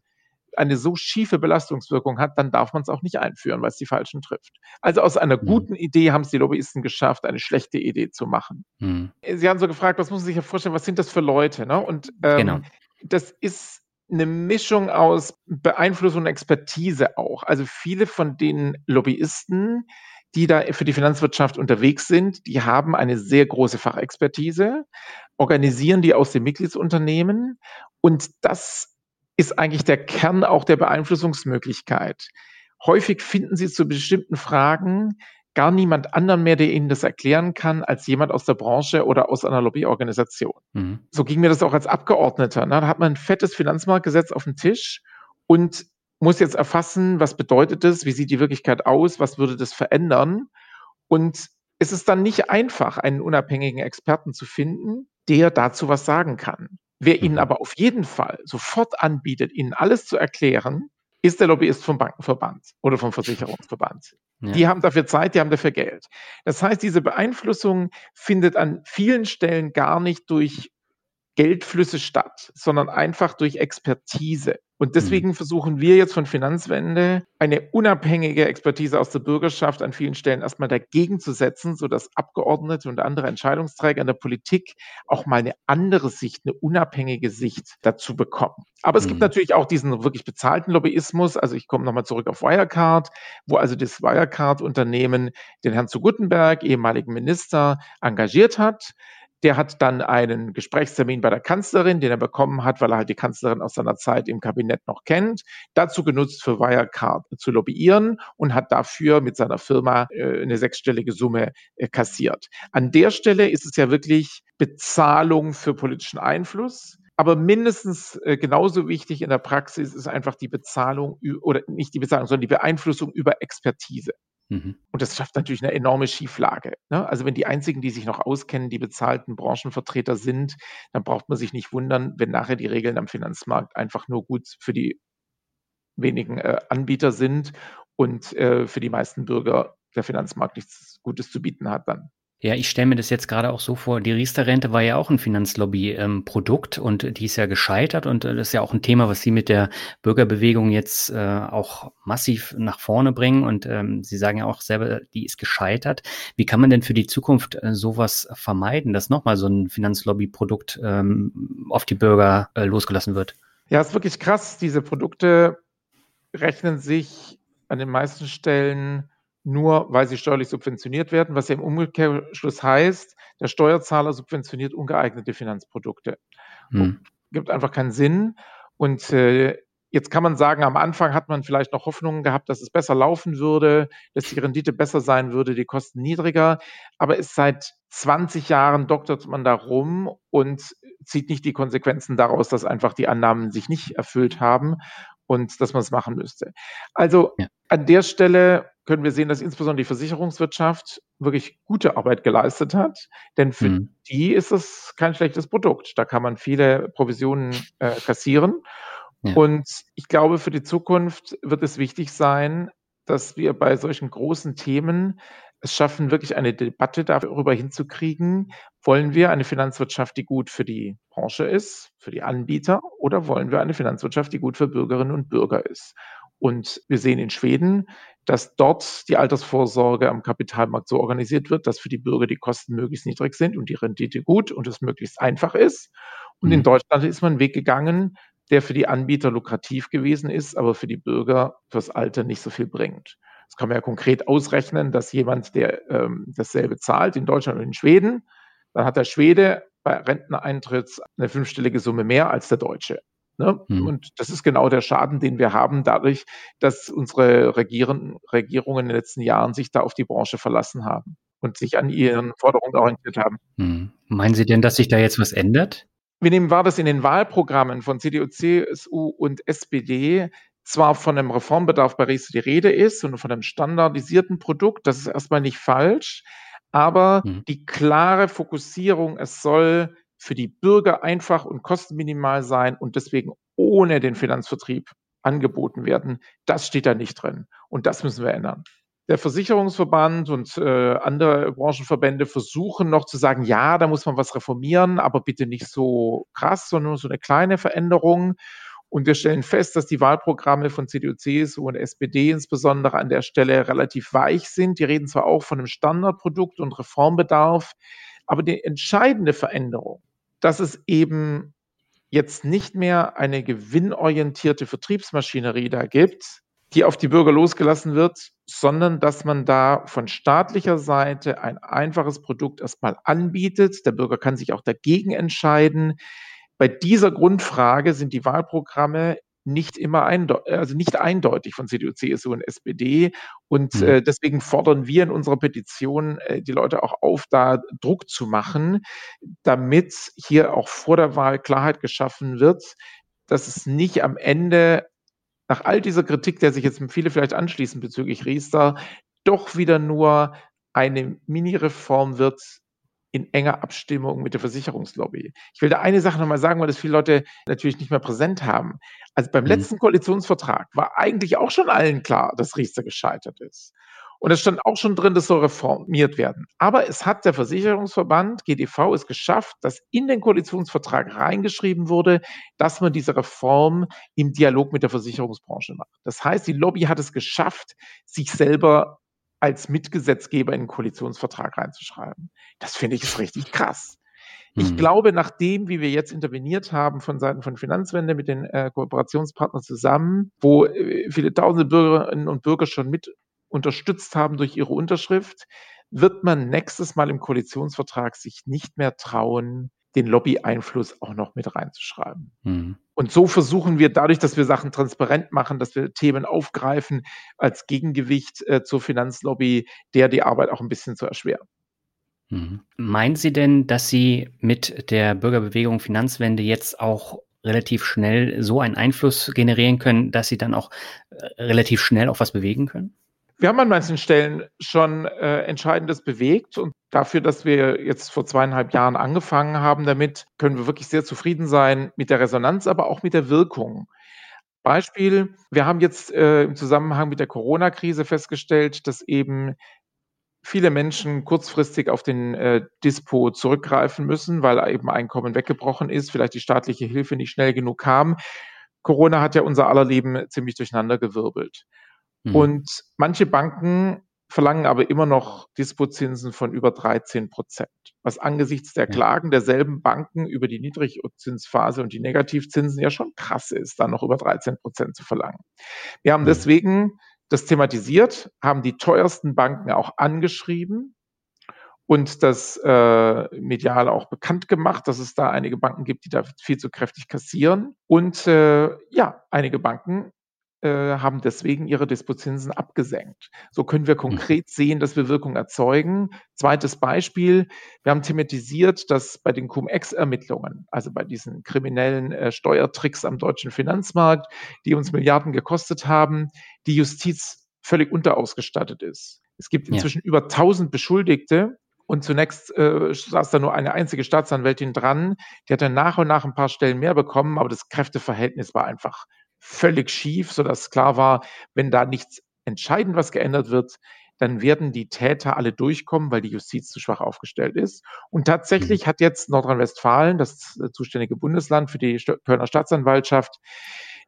eine so schiefe Belastungswirkung hat, dann darf man es auch nicht einführen, weil es die Falschen trifft. Also aus einer mhm. guten Idee haben es die Lobbyisten geschafft, eine schlechte Idee zu machen. Mhm. Sie haben so gefragt, was muss man sich ja vorstellen, was sind das für Leute? Ne? Und ähm, genau. das ist eine Mischung aus Beeinflussung und Expertise auch. Also viele von den Lobbyisten, die da für die Finanzwirtschaft unterwegs sind, die haben eine sehr große Fachexpertise, organisieren die aus den Mitgliedsunternehmen und das ist eigentlich der Kern auch der Beeinflussungsmöglichkeit. Häufig finden Sie zu bestimmten Fragen gar niemand anderen mehr, der Ihnen das erklären kann, als jemand aus der Branche oder aus einer Lobbyorganisation. Mhm. So ging mir das auch als Abgeordneter. Ne? Da hat man ein fettes Finanzmarktgesetz auf dem Tisch und muss jetzt erfassen, was bedeutet das, wie sieht die Wirklichkeit aus, was würde das verändern. Und es ist dann nicht einfach, einen unabhängigen Experten zu finden, der dazu was sagen kann. Wer Ihnen mhm. aber auf jeden Fall sofort anbietet, Ihnen alles zu erklären, ist der Lobbyist vom Bankenverband oder vom Versicherungsverband. Ja. Die haben dafür Zeit, die haben dafür Geld. Das heißt, diese Beeinflussung findet an vielen Stellen gar nicht durch Geldflüsse statt, sondern einfach durch Expertise. Und deswegen mhm. versuchen wir jetzt von Finanzwende eine unabhängige Expertise aus der Bürgerschaft an vielen Stellen erstmal dagegen zu setzen, sodass Abgeordnete und andere Entscheidungsträger in der Politik auch mal eine andere Sicht, eine unabhängige Sicht dazu bekommen. Aber es mhm. gibt natürlich auch diesen wirklich bezahlten Lobbyismus. Also ich komme nochmal zurück auf Wirecard, wo also das Wirecard-Unternehmen den Herrn zu Guttenberg, ehemaligen Minister, engagiert hat Der hat dann einen Gesprächstermin bei der Kanzlerin, den er bekommen hat, weil er halt die Kanzlerin aus seiner Zeit im Kabinett noch kennt, dazu genutzt, für Wirecard zu lobbyieren und hat dafür mit seiner Firma äh, eine sechsstellige Summe äh, kassiert. An der Stelle ist es ja wirklich Bezahlung für politischen Einfluss. Aber mindestens äh, genauso wichtig in der Praxis ist einfach die Bezahlung oder nicht die Bezahlung, sondern die Beeinflussung über Expertise. Mhm. Und das schafft natürlich eine enorme Schieflage. Ne? Also wenn die einzigen, die sich noch auskennen, die bezahlten Branchenvertreter sind, dann braucht man sich nicht wundern, wenn nachher die Regeln am Finanzmarkt einfach nur gut für die wenigen äh, Anbieter sind und äh, für die meisten Bürger der Finanzmarkt nichts Gutes zu bieten hat dann. Ja, ich stelle mir das jetzt gerade auch so vor, die Riester-Rente war ja auch ein Finanzlobby-Produkt ähm, und die ist ja gescheitert und äh, das ist ja auch ein Thema, was Sie mit der Bürgerbewegung jetzt äh, auch massiv nach vorne bringen und ähm, Sie sagen ja auch selber, die ist gescheitert. Wie kann man denn für die Zukunft äh, sowas vermeiden, dass nochmal so ein Finanzlobby-Produkt ähm, auf die Bürger äh, losgelassen wird? Ja, ist wirklich krass. Diese Produkte rechnen sich an den meisten Stellen nur weil sie steuerlich subventioniert werden, was ja im Umkehrschluss heißt, der Steuerzahler subventioniert ungeeignete Finanzprodukte. Hm. Gibt einfach keinen Sinn. Und äh, jetzt kann man sagen, am Anfang hat man vielleicht noch Hoffnungen gehabt, dass es besser laufen würde, dass die Rendite besser sein würde, die Kosten niedriger. Aber es seit 20 Jahren doktert man da rum und zieht nicht die Konsequenzen daraus, dass einfach die Annahmen sich nicht erfüllt haben und dass man es machen müsste. Also ja. an der Stelle können wir sehen, dass insbesondere die Versicherungswirtschaft wirklich gute Arbeit geleistet hat, denn für mhm. die ist es kein schlechtes Produkt. Da kann man viele Provisionen äh, kassieren. Ja. Und ich glaube, für die Zukunft wird es wichtig sein, dass wir bei solchen großen Themen es schaffen, wirklich eine Debatte darüber hinzukriegen, wollen wir eine Finanzwirtschaft, die gut für die Branche ist, für die Anbieter, oder wollen wir eine Finanzwirtschaft, die gut für Bürgerinnen und Bürger ist? Und wir sehen in Schweden, dass dort die Altersvorsorge am Kapitalmarkt so organisiert wird, dass für die Bürger die Kosten möglichst niedrig sind und die Rendite gut und es möglichst einfach ist. Und in mhm. Deutschland ist man einen Weg gegangen, der für die Anbieter lukrativ gewesen ist, aber für die Bürger fürs Alter nicht so viel bringt. Das kann man ja konkret ausrechnen, dass jemand, der ähm, dasselbe zahlt in Deutschland und in Schweden, dann hat der Schwede bei Renteneintritt eine fünfstellige Summe mehr als der Deutsche. Ne? Hm. Und das ist genau der Schaden, den wir haben, dadurch, dass unsere Regieren, Regierungen in den letzten Jahren sich da auf die Branche verlassen haben und sich an ihren Forderungen orientiert haben. Hm. Meinen Sie denn, dass sich da jetzt was ändert? Wir nehmen wahr, dass in den Wahlprogrammen von CDU, CSU und SPD zwar von einem Reformbedarf bei Riester die Rede ist und von einem standardisierten Produkt, das ist erstmal nicht falsch, aber hm. die klare Fokussierung, es soll für die Bürger einfach und kostenminimal sein und deswegen ohne den Finanzvertrieb angeboten werden. Das steht da nicht drin. Und das müssen wir ändern. Der Versicherungsverband und äh, andere Branchenverbände versuchen noch zu sagen, ja, da muss man was reformieren, aber bitte nicht so krass, sondern nur so eine kleine Veränderung. Und wir stellen fest, dass die Wahlprogramme von CDU, CSU und SPD insbesondere an der Stelle relativ weich sind. Die reden zwar auch von einem Standardprodukt und Reformbedarf, aber die entscheidende Veränderung dass es eben jetzt nicht mehr eine gewinnorientierte Vertriebsmaschinerie da gibt, die auf die Bürger losgelassen wird, sondern dass man da von staatlicher Seite ein einfaches Produkt erstmal anbietet. Der Bürger kann sich auch dagegen entscheiden. Bei dieser Grundfrage sind die Wahlprogramme nicht immer eindeutig, also nicht eindeutig von CDU, CSU und SPD. Und mhm. äh, deswegen fordern wir in unserer Petition äh, die Leute auch auf, da Druck zu machen, damit hier auch vor der Wahl Klarheit geschaffen wird, dass es nicht am Ende nach all dieser Kritik, der sich jetzt viele vielleicht anschließen bezüglich Riester, doch wieder nur eine Mini-Reform wird, in enger Abstimmung mit der Versicherungslobby. Ich will da eine Sache nochmal sagen, weil das viele Leute natürlich nicht mehr präsent haben. Also beim mhm. letzten Koalitionsvertrag war eigentlich auch schon allen klar, dass Riester gescheitert ist. Und es stand auch schon drin, das soll reformiert werden. Aber es hat der Versicherungsverband GDV es geschafft, dass in den Koalitionsvertrag reingeschrieben wurde, dass man diese Reform im Dialog mit der Versicherungsbranche macht. Das heißt, die Lobby hat es geschafft, sich selber als Mitgesetzgeber in den Koalitionsvertrag reinzuschreiben. Das finde ich ist richtig krass. Ich hm. glaube, nachdem, wie wir jetzt interveniert haben von Seiten von Finanzwende mit den äh, Kooperationspartnern zusammen, wo äh, viele tausende Bürgerinnen und Bürger schon mit unterstützt haben durch ihre Unterschrift, wird man nächstes Mal im Koalitionsvertrag sich nicht mehr trauen, den Lobby-Einfluss auch noch mit reinzuschreiben. Mhm. Und so versuchen wir dadurch, dass wir Sachen transparent machen, dass wir Themen aufgreifen als Gegengewicht äh, zur Finanzlobby, der die Arbeit auch ein bisschen zu erschweren. Mhm. Meinen Sie denn, dass Sie mit der Bürgerbewegung Finanzwende jetzt auch relativ schnell so einen Einfluss generieren können, dass Sie dann auch äh, relativ schnell auch was bewegen können? Wir haben an manchen Stellen schon äh, Entscheidendes bewegt und dafür, dass wir jetzt vor zweieinhalb Jahren angefangen haben damit, können wir wirklich sehr zufrieden sein mit der Resonanz, aber auch mit der Wirkung. Beispiel, wir haben jetzt äh, im Zusammenhang mit der Corona-Krise festgestellt, dass eben viele Menschen kurzfristig auf den äh, Dispo zurückgreifen müssen, weil eben Einkommen weggebrochen ist, vielleicht die staatliche Hilfe nicht schnell genug kam. Corona hat ja unser aller Leben ziemlich durcheinandergewirbelt. Mhm. Und manche Banken verlangen aber immer noch Dispozinsen von über 13 Prozent, was angesichts der Klagen derselben Banken über die Niedrigzinsphase und die Negativzinsen ja schon krass ist, da noch über 13 Prozent zu verlangen. Wir haben mhm. deswegen das thematisiert, haben die teuersten Banken auch angeschrieben und das äh, medial auch bekannt gemacht, dass es da einige Banken gibt, die da viel zu kräftig kassieren. Und äh, ja, einige Banken haben deswegen ihre Dispozinsen abgesenkt. So können wir mhm. konkret sehen, dass wir Wirkung erzeugen. Zweites Beispiel, wir haben thematisiert, dass bei den Cum-Ex-Ermittlungen, also bei diesen kriminellen äh, Steuertricks am deutschen Finanzmarkt, die uns Milliarden gekostet haben, die Justiz völlig unterausgestattet ist. Es gibt inzwischen ja. über 1000 Beschuldigte, und zunächst äh, saß da nur eine einzige Staatsanwältin dran. Die hat dann nach und nach ein paar Stellen mehr bekommen, aber das Kräfteverhältnis war einfach völlig schief, sodass klar war, wenn da nichts entscheidend was geändert wird, dann werden die Täter alle durchkommen, weil die Justiz zu schwach aufgestellt ist. Und tatsächlich mhm. hat jetzt Nordrhein-Westfalen, das zuständige Bundesland für die Kölner Staatsanwaltschaft,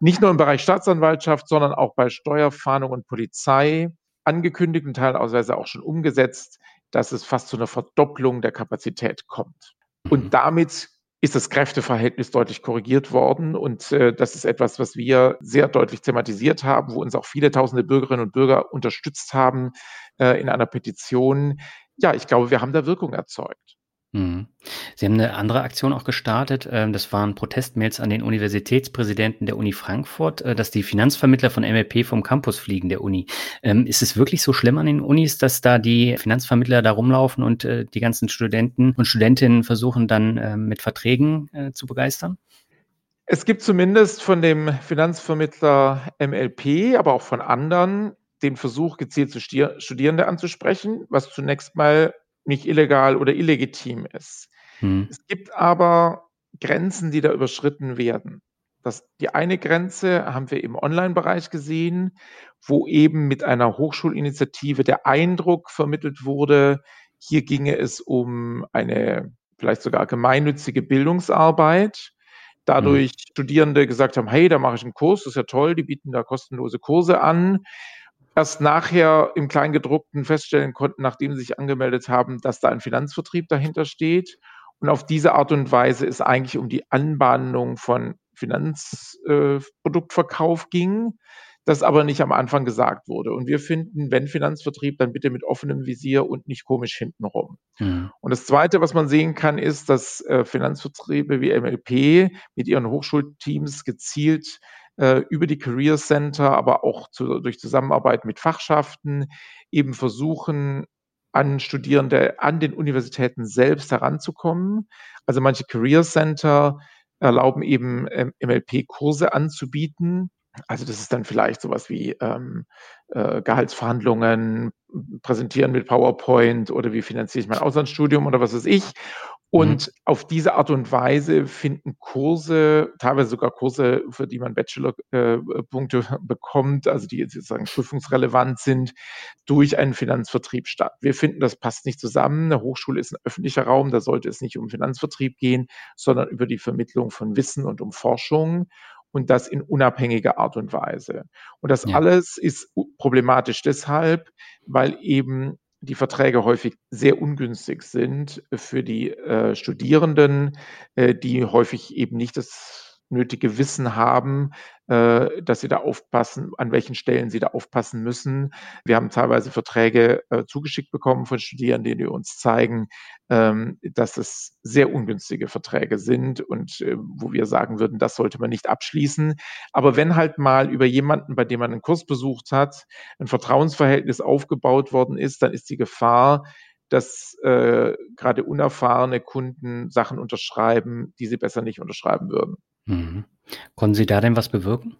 nicht nur im Bereich Staatsanwaltschaft, sondern auch bei Steuerfahndung und Polizei angekündigt und teilweise auch schon umgesetzt, dass es fast zu einer Verdopplung der Kapazität kommt. Und mhm. damit ist das Kräfteverhältnis deutlich korrigiert worden. Und äh, das ist etwas, was wir sehr deutlich thematisiert haben, wo uns auch viele tausende Bürgerinnen und Bürger unterstützt haben äh, in einer Petition. Ja, ich glaube, wir haben da Wirkung erzeugt. Mhm. Sie haben eine andere Aktion auch gestartet. Ähm, das waren Protestmails an den Universitätspräsidenten der Uni Frankfurt, äh, dass die Finanzvermittler von MLP vom Campus fliegen der Uni. Ähm, ist es wirklich so schlimm an den Unis, dass da die Finanzvermittler da rumlaufen und äh, die ganzen Studenten und Studentinnen versuchen dann ähm, mit Verträgen äh, zu begeistern? Es gibt zumindest von dem Finanzvermittler MLP, aber auch von anderen den Versuch, gezielt Studierende anzusprechen, was zunächst mal nicht illegal oder illegitim ist. Mhm. Es gibt aber Grenzen, die da überschritten werden. Das, die eine Grenze haben wir im Online-Bereich gesehen, wo eben mit einer Hochschulinitiative der Eindruck vermittelt wurde, hier ginge es um eine vielleicht sogar gemeinnützige Bildungsarbeit. Dadurch mhm. Studierende gesagt haben, hey, da mache ich einen Kurs, das ist ja toll, die bieten da kostenlose Kurse an erst nachher im Kleingedruckten feststellen konnten, nachdem sie sich angemeldet haben, dass da ein Finanzvertrieb dahinter steht. Und auf diese Art und Weise es eigentlich um die Anbahnung von Finanzproduktverkauf äh, ging, das aber nicht am Anfang gesagt wurde. Und wir finden, wenn Finanzvertrieb, dann bitte mit offenem Visier und nicht komisch hintenrum. Mhm. Und das Zweite, was man sehen kann, ist, dass äh, Finanzvertriebe wie MLP mit ihren Hochschulteams gezielt über die Career Center, aber auch zu, durch Zusammenarbeit mit Fachschaften eben versuchen, an Studierende an den Universitäten selbst heranzukommen. Also manche Career Center erlauben eben ähm, MLP-Kurse anzubieten. Also das ist dann vielleicht sowas wie ähm, äh, Gehaltsverhandlungen, präsentieren mit PowerPoint oder wie finanziere ich mein Auslandsstudium oder was weiß ich. Und mhm. auf diese Art und Weise finden Kurse, teilweise sogar Kurse, für die man Bachelor-Punkte äh, bekommt, also die sozusagen prüfungsrelevant sind, durch einen Finanzvertrieb statt. Wir finden, das passt nicht zusammen. Eine Hochschule ist ein öffentlicher Raum, da sollte es nicht um Finanzvertrieb gehen, sondern über die Vermittlung von Wissen und um Forschung und das in unabhängiger Art und Weise. Und das ja. alles ist problematisch deshalb, weil eben die Verträge häufig sehr ungünstig sind für die äh, Studierenden, äh, die häufig eben nicht das nötige Wissen haben, äh, dass sie da aufpassen, an welchen Stellen sie da aufpassen müssen. Wir haben teilweise Verträge äh, zugeschickt bekommen von Studierenden, die uns zeigen, ähm, dass es sehr ungünstige Verträge sind und äh, wo wir sagen würden, das sollte man nicht abschließen. Aber wenn halt mal über jemanden, bei dem man einen Kurs besucht hat, ein Vertrauensverhältnis aufgebaut worden ist, dann ist die Gefahr, dass äh, gerade unerfahrene Kunden Sachen unterschreiben, die sie besser nicht unterschreiben würden. Mhm. Konnten Sie da denn was bewirken?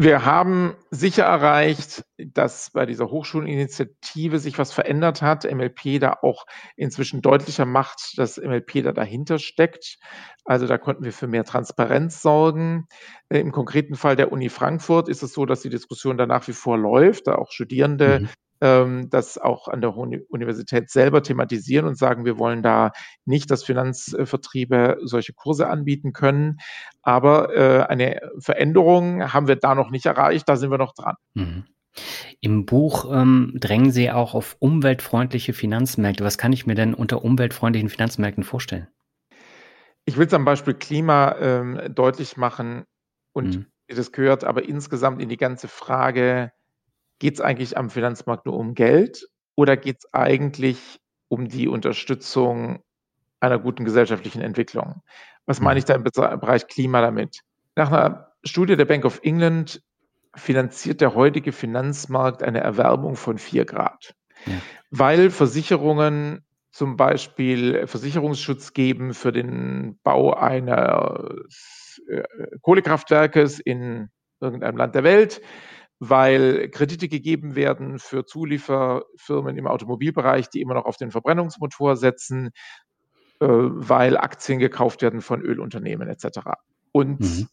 Wir haben sicher erreicht, dass bei dieser Hochschuleninitiative sich was verändert hat. MLP da auch inzwischen deutlicher macht, dass MLP da dahinter steckt. Also da konnten wir für mehr Transparenz sorgen. Äh, Im konkreten Fall der Uni Frankfurt ist es so, dass die Diskussion da nach wie vor läuft, da auch Studierende mhm das auch an der Universität selber thematisieren und sagen, wir wollen da nicht, dass Finanzvertriebe solche Kurse anbieten können. Aber äh, eine Veränderung haben wir da noch nicht erreicht, da sind wir noch dran. Mhm. Im Buch ähm, drängen Sie auch auf umweltfreundliche Finanzmärkte. Was kann ich mir denn unter umweltfreundlichen Finanzmärkten vorstellen? Ich will es am Beispiel Klima ähm, deutlich machen und mhm. das gehört aber insgesamt in die ganze Frage Geht es eigentlich am Finanzmarkt nur um Geld oder geht es eigentlich um die Unterstützung einer guten gesellschaftlichen Entwicklung? Was meine ich da im Bereich Klima damit? Nach einer Studie der Bank of England finanziert der heutige Finanzmarkt eine Erwärmung von vier Grad, ja. weil Versicherungen zum Beispiel Versicherungsschutz geben für den Bau eines äh, Kohlekraftwerkes in irgendeinem Land der Welt weil Kredite gegeben werden für Zulieferfirmen im Automobilbereich, die immer noch auf den Verbrennungsmotor setzen, äh, weil Aktien gekauft werden von Ölunternehmen etc. Und mhm.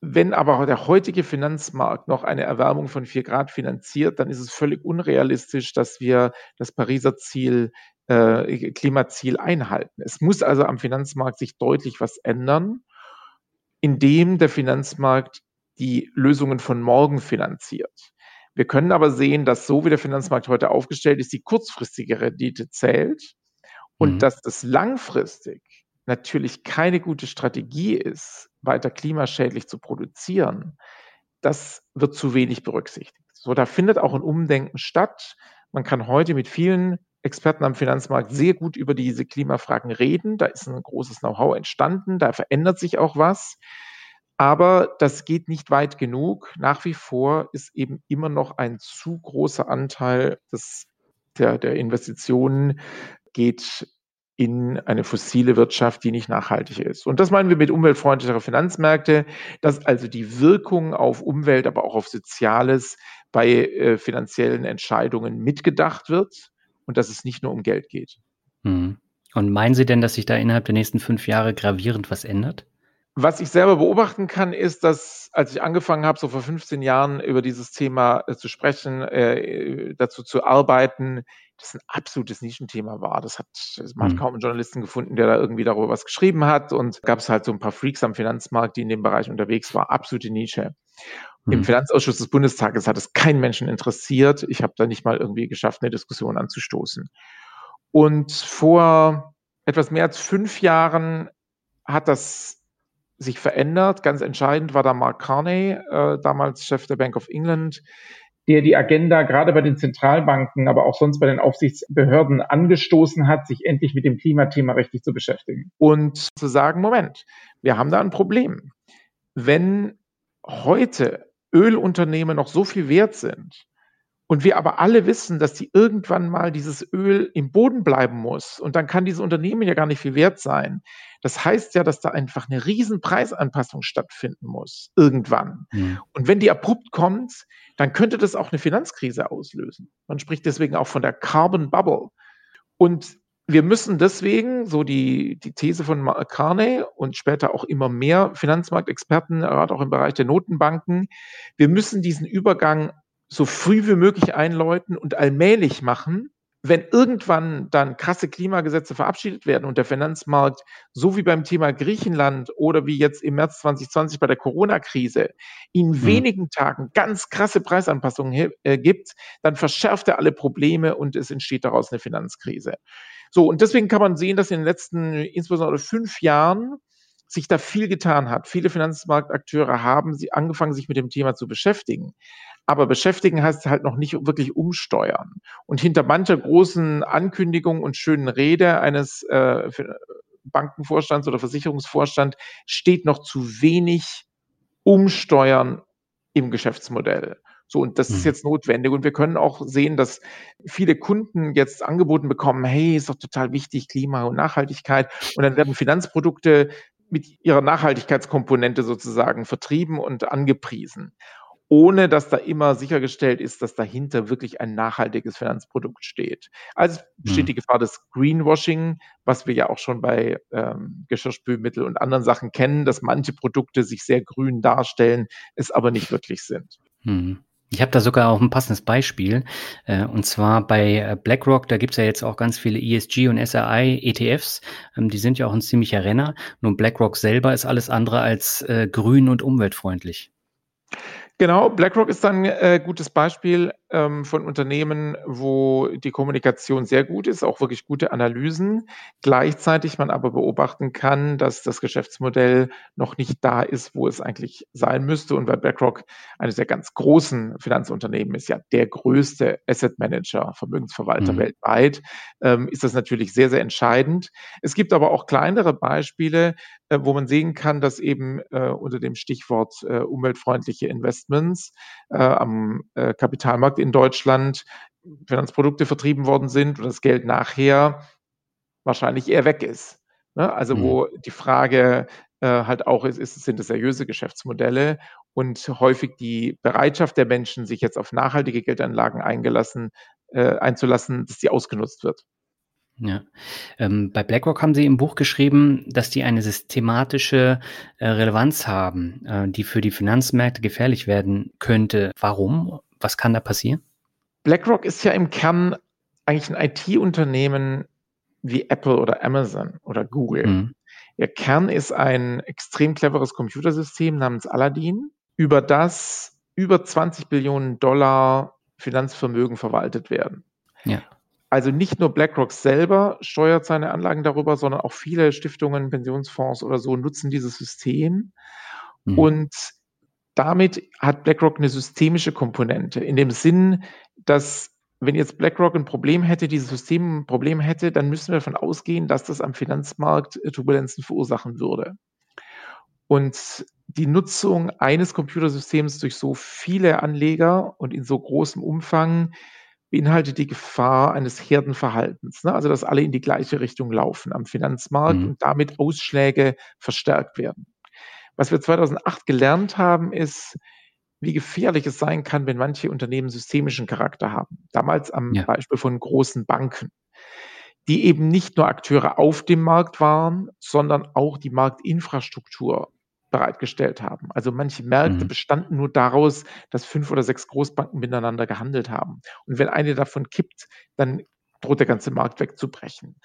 wenn aber der heutige Finanzmarkt noch eine Erwärmung von vier Grad finanziert, dann ist es völlig unrealistisch, dass wir das Pariser Ziel, äh, Klimaziel einhalten. Es muss also am Finanzmarkt sich deutlich was ändern, indem der Finanzmarkt die Lösungen von morgen finanziert. Wir können aber sehen, dass so wie der Finanzmarkt heute aufgestellt ist, die kurzfristige Rendite zählt und mhm. dass das langfristig natürlich keine gute Strategie ist, weiter klimaschädlich zu produzieren. Das wird zu wenig berücksichtigt. So, da findet auch ein Umdenken statt. Man kann heute mit vielen Experten am Finanzmarkt sehr gut über diese Klimafragen reden. Da ist ein großes Know-how entstanden. Da verändert sich auch was. Aber das geht nicht weit genug. Nach wie vor ist eben immer noch ein zu großer Anteil des, der, der Investitionen geht in eine fossile Wirtschaft, die nicht nachhaltig ist. Und das meinen wir mit umweltfreundlicher Finanzmärkte, dass also die Wirkung auf Umwelt, aber auch auf Soziales bei äh, finanziellen Entscheidungen mitgedacht wird und dass es nicht nur um Geld geht. Hm. Und meinen Sie denn, dass sich da innerhalb der nächsten fünf Jahre gravierend was ändert? Was ich selber beobachten kann, ist, dass als ich angefangen habe, so vor 15 Jahren über dieses Thema äh, zu sprechen, äh, dazu zu arbeiten, das ein absolutes Nischenthema war. Das hat, man hat mhm. kaum einen Journalisten gefunden, der da irgendwie darüber was geschrieben hat. Und gab es halt so ein paar Freaks am Finanzmarkt, die in dem Bereich unterwegs waren. Absolute Nische. Mhm. Im Finanzausschuss des Bundestages hat es keinen Menschen interessiert. Ich habe da nicht mal irgendwie geschafft, eine Diskussion anzustoßen. Und vor etwas mehr als fünf Jahren hat das sich verändert. Ganz entscheidend war da Mark Carney, äh, damals Chef der Bank of England, der die Agenda gerade bei den Zentralbanken, aber auch sonst bei den Aufsichtsbehörden angestoßen hat, sich endlich mit dem Klimathema richtig zu beschäftigen. Und zu sagen, Moment, wir haben da ein Problem. Wenn heute Ölunternehmen noch so viel wert sind, und wir aber alle wissen, dass die irgendwann mal dieses Öl im Boden bleiben muss und dann kann dieses Unternehmen ja gar nicht viel wert sein. Das heißt ja, dass da einfach eine riesen Preisanpassung stattfinden muss, irgendwann. Mhm. Und wenn die abrupt kommt, dann könnte das auch eine Finanzkrise auslösen. Man spricht deswegen auch von der Carbon Bubble. Und wir müssen deswegen, so die, die These von Carney und später auch immer mehr Finanzmarktexperten, gerade auch im Bereich der Notenbanken, wir müssen diesen Übergang so früh wie möglich einläuten und allmählich machen, wenn irgendwann dann krasse Klimagesetze verabschiedet werden und der Finanzmarkt, so wie beim Thema Griechenland oder wie jetzt im März 2020 bei der Corona-Krise, in mhm. wenigen Tagen ganz krasse Preisanpassungen äh, gibt, dann verschärft er alle Probleme und es entsteht daraus eine Finanzkrise. So, und deswegen kann man sehen, dass in den letzten insbesondere fünf Jahren sich da viel getan hat. Viele Finanzmarktakteure haben sie angefangen, sich mit dem Thema zu beschäftigen. Aber beschäftigen heißt halt noch nicht wirklich umsteuern. Und hinter mancher großen Ankündigung und schönen Rede eines äh, Bankenvorstands oder Versicherungsvorstand steht noch zu wenig Umsteuern im Geschäftsmodell. So, und das ist mhm. jetzt notwendig. Und wir können auch sehen, dass viele Kunden jetzt angeboten bekommen, hey, ist doch total wichtig, Klima und Nachhaltigkeit. Und dann werden Finanzprodukte mit ihrer Nachhaltigkeitskomponente sozusagen vertrieben und angepriesen ohne dass da immer sichergestellt ist, dass dahinter wirklich ein nachhaltiges Finanzprodukt steht. Also besteht mhm. die Gefahr des Greenwashing, was wir ja auch schon bei ähm, Geschirrspülmittel und anderen Sachen kennen, dass manche Produkte sich sehr grün darstellen, es aber nicht wirklich sind. Mhm. Ich habe da sogar auch ein passendes Beispiel. Äh, und zwar bei äh, BlackRock, da gibt's ja jetzt auch ganz viele ESG und SRI ETFs. Ähm, die sind ja auch ein ziemlicher Renner. Nun BlackRock selber ist alles andere als äh, grün und umweltfreundlich. Genau, BlackRock ist dann ein äh, gutes Beispiel ähm, von Unternehmen, wo die Kommunikation sehr gut ist, auch wirklich gute Analysen. Gleichzeitig man aber beobachten kann, dass das Geschäftsmodell noch nicht da ist, wo es eigentlich sein müsste. Und weil BlackRock eines der ganz großen Finanzunternehmen ist, ja der größte Asset Manager, Vermögensverwalter mhm. weltweit, ähm, ist das natürlich sehr, sehr entscheidend. Es gibt aber auch kleinere Beispiele, äh, wo man sehen kann, dass eben äh, unter dem Stichwort äh, umweltfreundliche Investments äh, am äh, Kapitalmarkt in Deutschland Finanzprodukte vertrieben worden sind und das Geld nachher wahrscheinlich eher weg ist. Ne? Also mhm. wo die Frage äh, halt auch ist, ist, sind es seriöse Geschäftsmodelle und häufig die Bereitschaft der Menschen, sich jetzt auf nachhaltige Geldanlagen eingelassen, äh, einzulassen, dass die ausgenutzt wird. Ja. Ähm, bei BlackRock haben Sie im Buch geschrieben, dass die eine systematische äh, Relevanz haben, äh, die für die Finanzmärkte gefährlich werden könnte. Warum? Was kann da passieren? BlackRock ist ja im Kern eigentlich ein IT-Unternehmen wie Apple oder Amazon oder Google. Mhm. Ihr Kern ist ein extrem cleveres Computersystem namens Aladdin, über das über 20 Billionen Dollar Finanzvermögen verwaltet werden. Ja. Also nicht nur BlackRock selber steuert seine Anlagen darüber, sondern auch viele Stiftungen, Pensionsfonds oder so nutzen dieses System. Mhm. Und damit hat BlackRock eine systemische Komponente in dem Sinn, dass wenn jetzt BlackRock ein Problem hätte, dieses System ein Problem hätte, dann müssen wir davon ausgehen, dass das am Finanzmarkt Turbulenzen verursachen würde. Und die Nutzung eines Computersystems durch so viele Anleger und in so großem Umfang beinhaltet die Gefahr eines Herdenverhaltens, ne? also dass alle in die gleiche Richtung laufen am Finanzmarkt mhm. und damit Ausschläge verstärkt werden. Was wir 2008 gelernt haben, ist, wie gefährlich es sein kann, wenn manche Unternehmen systemischen Charakter haben. Damals am ja. Beispiel von großen Banken, die eben nicht nur Akteure auf dem Markt waren, sondern auch die Marktinfrastruktur bereitgestellt haben. Also manche Märkte mhm. bestanden nur daraus, dass fünf oder sechs Großbanken miteinander gehandelt haben. Und wenn eine davon kippt, dann droht der ganze Markt wegzubrechen.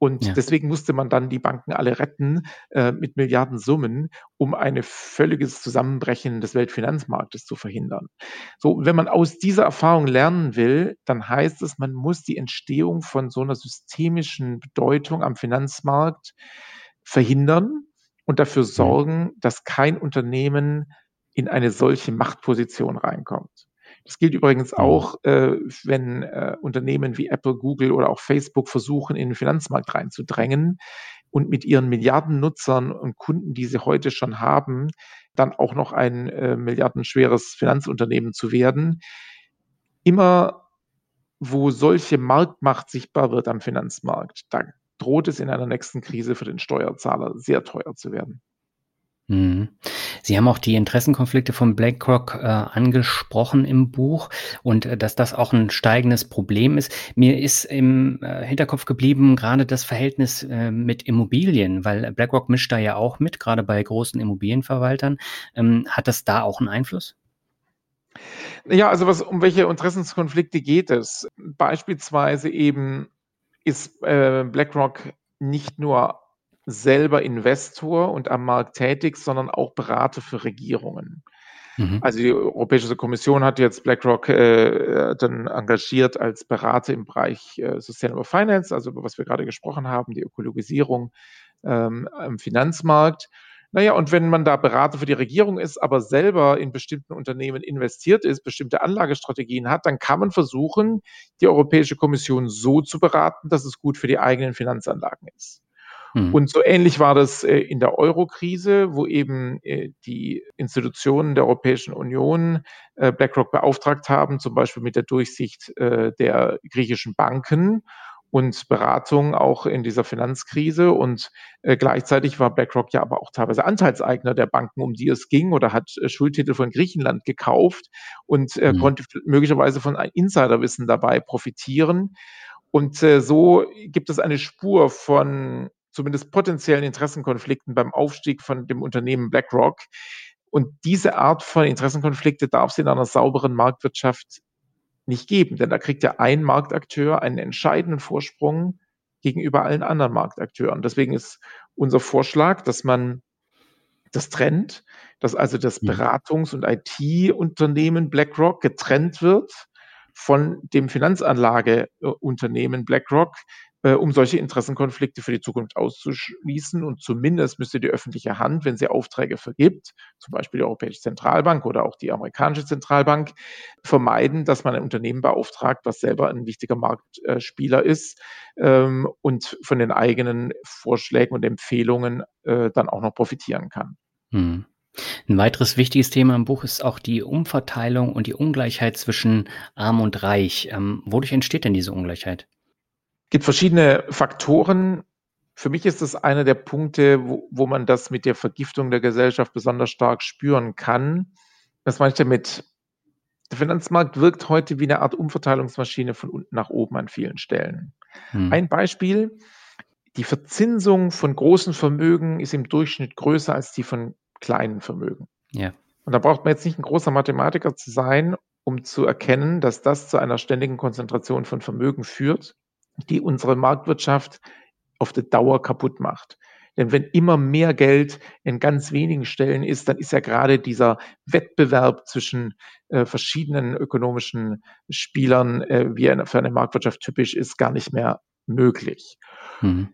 Und ja. deswegen musste man dann die Banken alle retten äh, mit Milliardensummen, um ein völliges Zusammenbrechen des Weltfinanzmarktes zu verhindern. So, wenn man aus dieser Erfahrung lernen will, dann heißt es, man muss die Entstehung von so einer systemischen Bedeutung am Finanzmarkt verhindern und dafür sorgen, dass kein Unternehmen in eine solche Machtposition reinkommt. Das gilt übrigens mhm. auch, äh, wenn äh, Unternehmen wie Apple, Google oder auch Facebook versuchen, in den Finanzmarkt reinzudrängen und mit ihren Milliarden Nutzern und Kunden, die sie heute schon haben, dann auch noch ein äh, milliardenschweres Finanzunternehmen zu werden. Immer wo solche Marktmacht sichtbar wird am Finanzmarkt, da droht es in einer nächsten Krise für den Steuerzahler sehr teuer zu werden. Mhm. Sie haben auch die Interessenkonflikte von BlackRock äh, angesprochen im Buch und äh, dass das auch ein steigendes Problem ist. Mir ist im äh, Hinterkopf geblieben gerade das Verhältnis äh, mit Immobilien, weil BlackRock mischt da ja auch mit, gerade bei großen Immobilienverwaltern. Ähm, hat das da auch einen Einfluss? Ja, also was, um welche Interessenskonflikte geht es? Beispielsweise eben ist äh, BlackRock nicht nur selber Investor und am Markt tätig, sondern auch Berater für Regierungen. Mhm. Also die Europäische Kommission hat jetzt BlackRock äh, dann engagiert als Berater im Bereich äh, Sustainable Finance, also über was wir gerade gesprochen haben, die Ökologisierung ähm, am Finanzmarkt. Naja, und wenn man da Berater für die Regierung ist, aber selber in bestimmten Unternehmen investiert ist, bestimmte Anlagestrategien hat, dann kann man versuchen, die Europäische Kommission so zu beraten, dass es gut für die eigenen Finanzanlagen ist. Mhm. Und so ähnlich war das äh, in der Euro-Krise, wo eben äh, die Institutionen der Europäischen Union äh, BlackRock beauftragt haben, zum Beispiel mit der Durchsicht der griechischen Banken und Beratung auch in dieser Finanzkrise. Und äh, gleichzeitig war BlackRock ja aber auch teilweise Anteilseigner der Banken, um die es ging, oder hat äh, Schuldtitel von Griechenland gekauft und äh, mhm. konnte möglicherweise von Insiderwissen dabei profitieren. Und äh, so gibt es eine Spur von zumindest potenziellen Interessenkonflikten beim Aufstieg von dem Unternehmen BlackRock. Und diese Art von Interessenkonflikte darf es in einer sauberen Marktwirtschaft nicht geben, denn da kriegt ja ein Marktakteur einen entscheidenden Vorsprung gegenüber allen anderen Marktakteuren. Deswegen ist unser Vorschlag, dass man das trennt, dass also das mhm. Beratungs- und IT-Unternehmen BlackRock getrennt wird von dem Finanzanlageunternehmen BlackRock, äh, um solche Interessenkonflikte für die Zukunft auszuschließen. Und zumindest müsste die öffentliche Hand, wenn sie Aufträge vergibt, zum Beispiel die Europäische Zentralbank oder auch die amerikanische Zentralbank, vermeiden, dass man ein Unternehmen beauftragt, was selber ein wichtiger Marktspieler ist ähm, und von den eigenen Vorschlägen und Empfehlungen äh, dann auch noch profitieren kann. Hm. Ein weiteres wichtiges Thema im Buch ist auch die Umverteilung und die Ungleichheit zwischen Arm und Reich. Ähm, wodurch entsteht denn diese Ungleichheit? Gibt verschiedene Faktoren. Für mich ist das einer der Punkte, wo, wo man das mit der Vergiftung der Gesellschaft besonders stark spüren kann. Was meine ich damit? Der Finanzmarkt wirkt heute wie eine Art Umverteilungsmaschine von unten nach oben an vielen Stellen. Hm. Ein Beispiel, die Verzinsung von großen Vermögen ist im Durchschnitt größer als die von kleinen Vermögen. Ja. Und da braucht man jetzt nicht ein großer Mathematiker zu sein, um zu erkennen, dass das zu einer ständigen Konzentration von Vermögen führt die unsere Marktwirtschaft auf der Dauer kaputt macht. Denn wenn immer mehr Geld in ganz wenigen Stellen ist, dann ist ja gerade dieser Wettbewerb zwischen äh, verschiedenen ökonomischen Spielern, äh, wie er für eine Marktwirtschaft typisch ist, gar nicht mehr möglich. Mhm.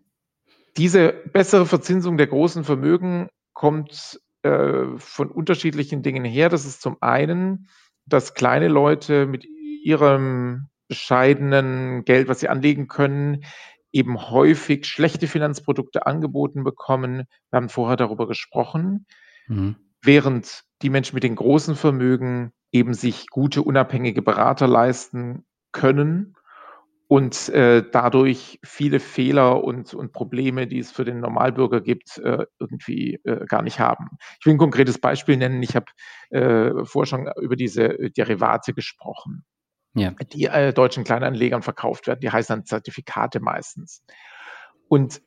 Diese bessere Verzinsung der großen Vermögen kommt äh, von unterschiedlichen Dingen her. Das ist zum einen, dass kleine Leute mit ihrem bescheidenen Geld, was sie anlegen können, eben häufig schlechte Finanzprodukte angeboten bekommen. Wir haben vorher darüber gesprochen, mhm. während die Menschen mit den großen Vermögen eben sich gute, unabhängige Berater leisten können und äh, dadurch viele Fehler und, und Probleme, die es für den Normalbürger gibt, äh, irgendwie äh, gar nicht haben. Ich will ein konkretes Beispiel nennen. Ich habe äh, vorher schon über diese Derivate gesprochen ja. die äh, deutschen Kleinanlegern verkauft werden. Die heißen dann Zertifikate meistens. Und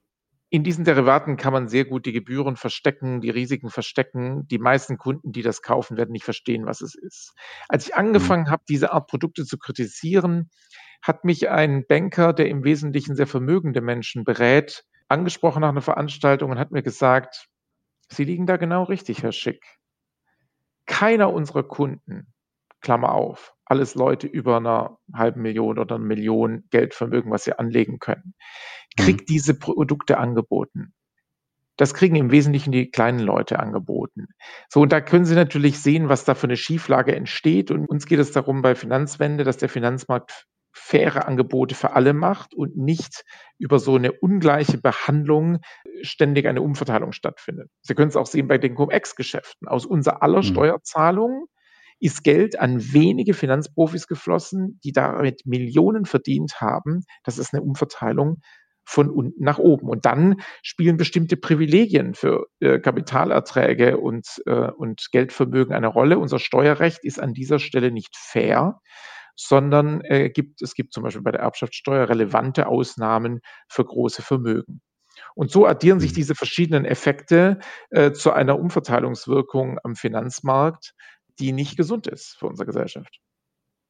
in diesen Derivaten kann man sehr gut die Gebühren verstecken, die Risiken verstecken. Die meisten Kunden, die das kaufen, werden nicht verstehen, was es ist. Als ich angefangen mhm. habe, diese Art Produkte zu kritisieren, hat mich ein Banker, der im Wesentlichen sehr vermögende Menschen berät, angesprochen nach einer Veranstaltung und hat mir gesagt, Sie liegen da genau richtig, Herr Schick. Keiner unserer Kunden, Klammer auf, alles Leute über einer halben Million oder eine Million Geldvermögen, was sie anlegen können, kriegt mhm. diese Produkte angeboten. Das kriegen im Wesentlichen die kleinen Leute angeboten. So, und da können Sie natürlich sehen, was da für eine Schieflage entsteht. Und uns geht es darum bei Finanzwende, dass der Finanzmarkt faire Angebote für alle macht und nicht über so eine ungleiche Behandlung ständig eine Umverteilung stattfindet. Sie können es auch sehen bei den Cum-Ex-Geschäften. Aus unser aller mhm. Steuerzahlungen ist Geld an wenige Finanzprofis geflossen, die damit Millionen verdient haben. Das ist eine Umverteilung von unten nach oben. Und dann spielen bestimmte Privilegien für äh, Kapitalerträge und, äh, und Geldvermögen eine Rolle. Unser Steuerrecht ist an dieser Stelle nicht fair, sondern äh, gibt, es gibt zum Beispiel bei der Erbschaftssteuer relevante Ausnahmen für große Vermögen. Und so addieren sich mhm. diese verschiedenen Effekte äh, zu einer Umverteilungswirkung am Finanzmarkt, die nicht gesund ist für unsere Gesellschaft.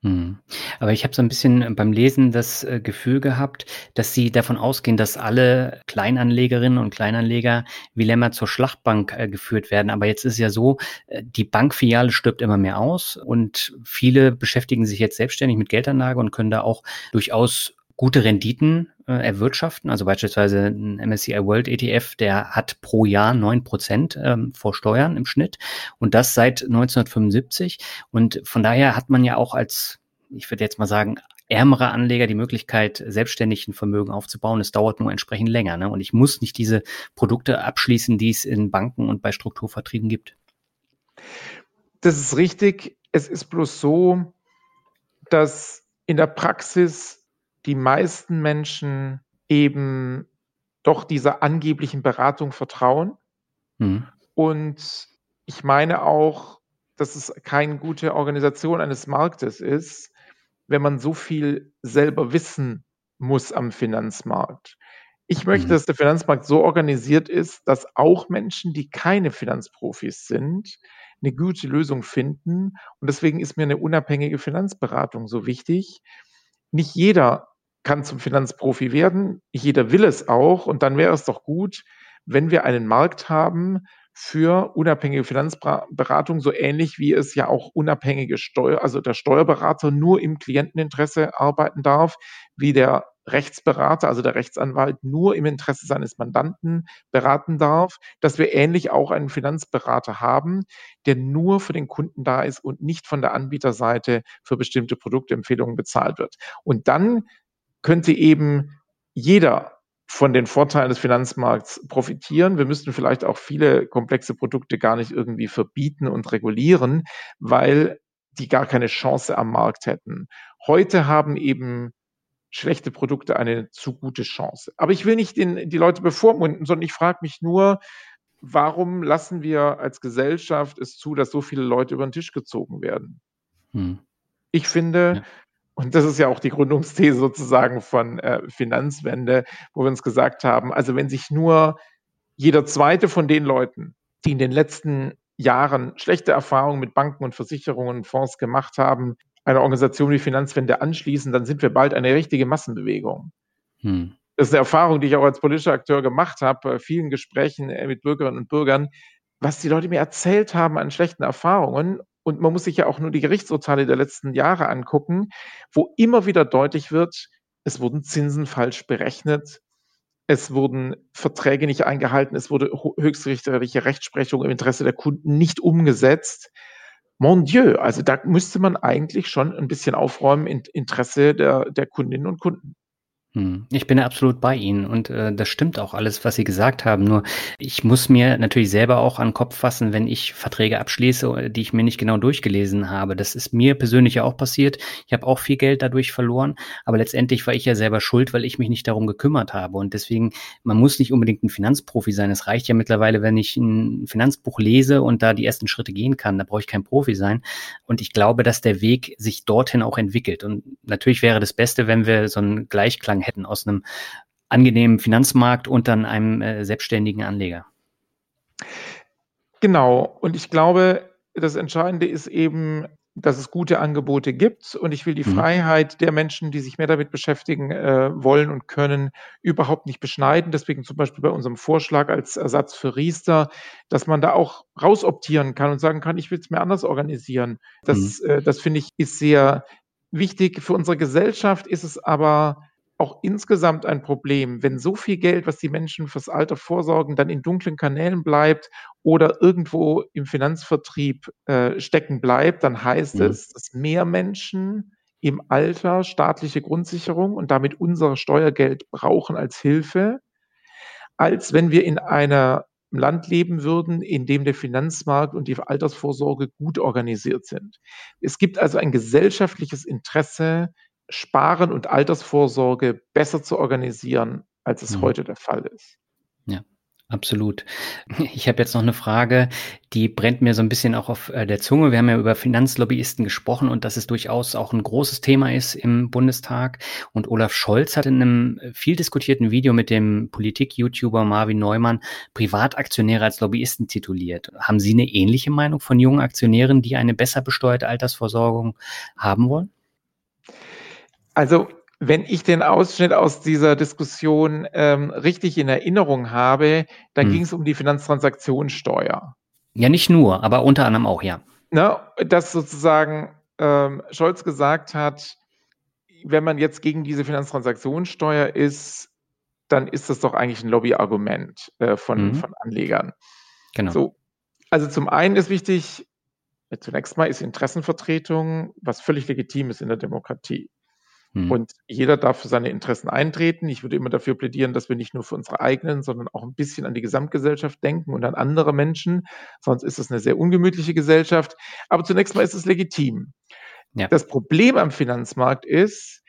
Hm. Aber ich habe so ein bisschen beim Lesen das äh, Gefühl gehabt, dass Sie davon ausgehen, dass alle Kleinanlegerinnen und Kleinanleger wie Lämmer zur Schlachtbank äh, geführt werden. Aber jetzt ist ja so, äh, die Bankfiliale stirbt immer mehr aus und viele beschäftigen sich jetzt selbstständig mit Geldanlage und können da auch durchaus gute Renditen äh, erwirtschaften. Also beispielsweise ein MSCI World ETF, der hat pro Jahr neun Prozent ähm, vor Steuern im Schnitt und das seit 1975. Und von daher hat man ja auch als, ich würde jetzt mal sagen, ärmere Anleger die Möglichkeit, selbstständig ein Vermögen aufzubauen. Es dauert nur entsprechend länger. Ne? Und ich muss nicht diese Produkte abschließen, die es in Banken und bei Strukturvertrieben gibt. Das ist richtig. Es ist bloß so, dass in der Praxis die meisten Menschen eben doch dieser angeblichen Beratung vertrauen. Mhm. Und ich meine auch, dass es keine gute Organisation eines Marktes ist, wenn man so viel selber wissen muss am Finanzmarkt. Ich möchte, mhm. dass der Finanzmarkt so organisiert ist, dass auch Menschen, die keine Finanzprofis sind, eine gute Lösung finden. Und deswegen ist mir eine unabhängige Finanzberatung so wichtig. Nicht jeder kann zum Finanzprofi werden, jeder will es auch. Und dann wäre es doch gut, wenn wir einen Markt haben für unabhängige Finanzberatung, so ähnlich wie es ja auch unabhängige Steuer, also der Steuerberater nur im Klienteninteresse arbeiten darf, wie der Rechtsberater, also der Rechtsanwalt, nur im Interesse seines Mandanten beraten darf, dass wir ähnlich auch einen Finanzberater haben, der nur für den Kunden da ist und nicht von der Anbieterseite für bestimmte Produktempfehlungen bezahlt wird. Und dann könnte eben jeder von den Vorteilen des Finanzmarkts profitieren. Wir müssten vielleicht auch viele komplexe Produkte gar nicht irgendwie verbieten und regulieren, weil die gar keine Chance am Markt hätten. Heute haben eben schlechte Produkte eine zu gute Chance. Aber ich will nicht den, die Leute bevormunden, sondern ich frage mich nur, warum lassen wir als Gesellschaft es zu, dass so viele Leute über den Tisch gezogen werden? Hm. Ich finde, ja. Und das ist ja auch die Gründungsthese sozusagen von äh, Finanzwende, wo wir uns gesagt haben, also wenn sich nur jeder zweite von den Leuten, die in den letzten Jahren schlechte Erfahrungen mit Banken und Versicherungen und Fonds gemacht haben, einer Organisation wie Finanzwende anschließen, dann sind wir bald eine richtige Massenbewegung. Hm. Das ist eine Erfahrung, die ich auch als politischer Akteur gemacht habe, bei vielen Gesprächen äh, mit Bürgerinnen und Bürgern, was die Leute mir erzählt haben an schlechten Erfahrungen. Und man muss sich ja auch nur die Gerichtsurteile der letzten Jahre angucken, wo immer wieder deutlich wird, es wurden Zinsen falsch berechnet, es wurden Verträge nicht eingehalten, es wurde höchstrichterliche Rechtsprechung im Interesse der Kunden nicht umgesetzt. Mon Dieu, also da müsste man eigentlich schon ein bisschen aufräumen im Interesse der, der Kundinnen und Kunden. Hm. Ich bin absolut bei Ihnen und äh, das stimmt auch alles, was Sie gesagt haben. Nur ich muss mir natürlich selber auch an den Kopf fassen, wenn ich Verträge abschließe, die ich mir nicht genau durchgelesen habe. Das ist mir persönlich ja auch passiert. Ich habe auch viel Geld dadurch verloren, aber letztendlich war ich ja selber schuld, weil ich mich nicht darum gekümmert habe. Und deswegen, man muss nicht unbedingt ein Finanzprofi sein. Es reicht ja mittlerweile, wenn ich ein Finanzbuch lese und da die ersten Schritte gehen kann. Da brauche ich kein Profi sein. Und ich glaube, dass der Weg sich dorthin auch entwickelt. Und natürlich wäre das Beste, wenn wir so einen Gleichklang Übergang hätten aus einem angenehmen Finanzmarkt und dann einem äh, selbstständigen Anleger. Genau. Und ich glaube, das Entscheidende ist eben, dass es gute Angebote gibt. Und ich will die mhm. Freiheit der Menschen, die sich mehr damit beschäftigen äh, wollen und können, überhaupt nicht beschneiden. Deswegen zum Beispiel bei unserem Vorschlag als Ersatz für Riester, dass man da auch rausoptieren kann und sagen kann, ich will es mir anders organisieren. Das, mhm. äh, das finde ich ist sehr wichtig. Für unsere Gesellschaft ist es aber auch insgesamt ein Problem, wenn so viel Geld, was die Menschen fürs Alter vorsorgen, dann in dunklen Kanälen bleibt oder irgendwo im Finanzvertrieb äh, stecken bleibt, dann heißt mhm. es, dass mehr Menschen im Alter staatliche Grundsicherung und damit unser Steuergeld brauchen als Hilfe, als wenn wir in einer Land leben würden, in dem der Finanzmarkt und die Altersvorsorge gut organisiert sind. Es gibt also ein gesellschaftliches Interesse, Sparen und Altersvorsorge besser zu organisieren, als es mhm. heute der Fall ist. Ja. Absolut. Ich habe jetzt noch eine Frage, die brennt mir so ein bisschen auch auf äh, der Zunge. Wir haben ja über Finanzlobbyisten gesprochen und dass es durchaus auch ein großes Thema ist im Bundestag. Und Olaf Scholz hat in einem äh, viel diskutierten Video mit dem Politik-YouTuber Marvin Neumann Privataktionäre als Lobbyisten tituliert. Haben Sie eine ähnliche Meinung von jungen Aktionären, die eine besser besteuerte Altersversorgung haben wollen? Also, wenn ich den Ausschnitt aus dieser Diskussion ähm, richtig in Erinnerung habe, dann hm. ging es um die Finanztransaktionssteuer. Ja, nicht nur, aber unter anderem auch, ja. Na, dass sozusagen ähm, Scholz gesagt hat, wenn man jetzt gegen diese Finanztransaktionssteuer ist, dann ist das doch eigentlich ein Lobbyargument äh, von, mhm. von Anlegern. Genau. So, also zum einen ist wichtig, zunächst mal ist Interessenvertretung was völlig legitim ist in der Demokratie. Mhm. Und jeder darf für seine Interessen eintreten. Ich würde immer dafür plädieren, dass wir nicht nur für unsere eigenen, sondern auch ein bisschen an die Gesamtgesellschaft denken und an andere Menschen. Sonst ist es eine sehr ungemütliche Gesellschaft. Aber zunächst mal ist es legitim. Ja. Das Problem am Finanzmarkt ist,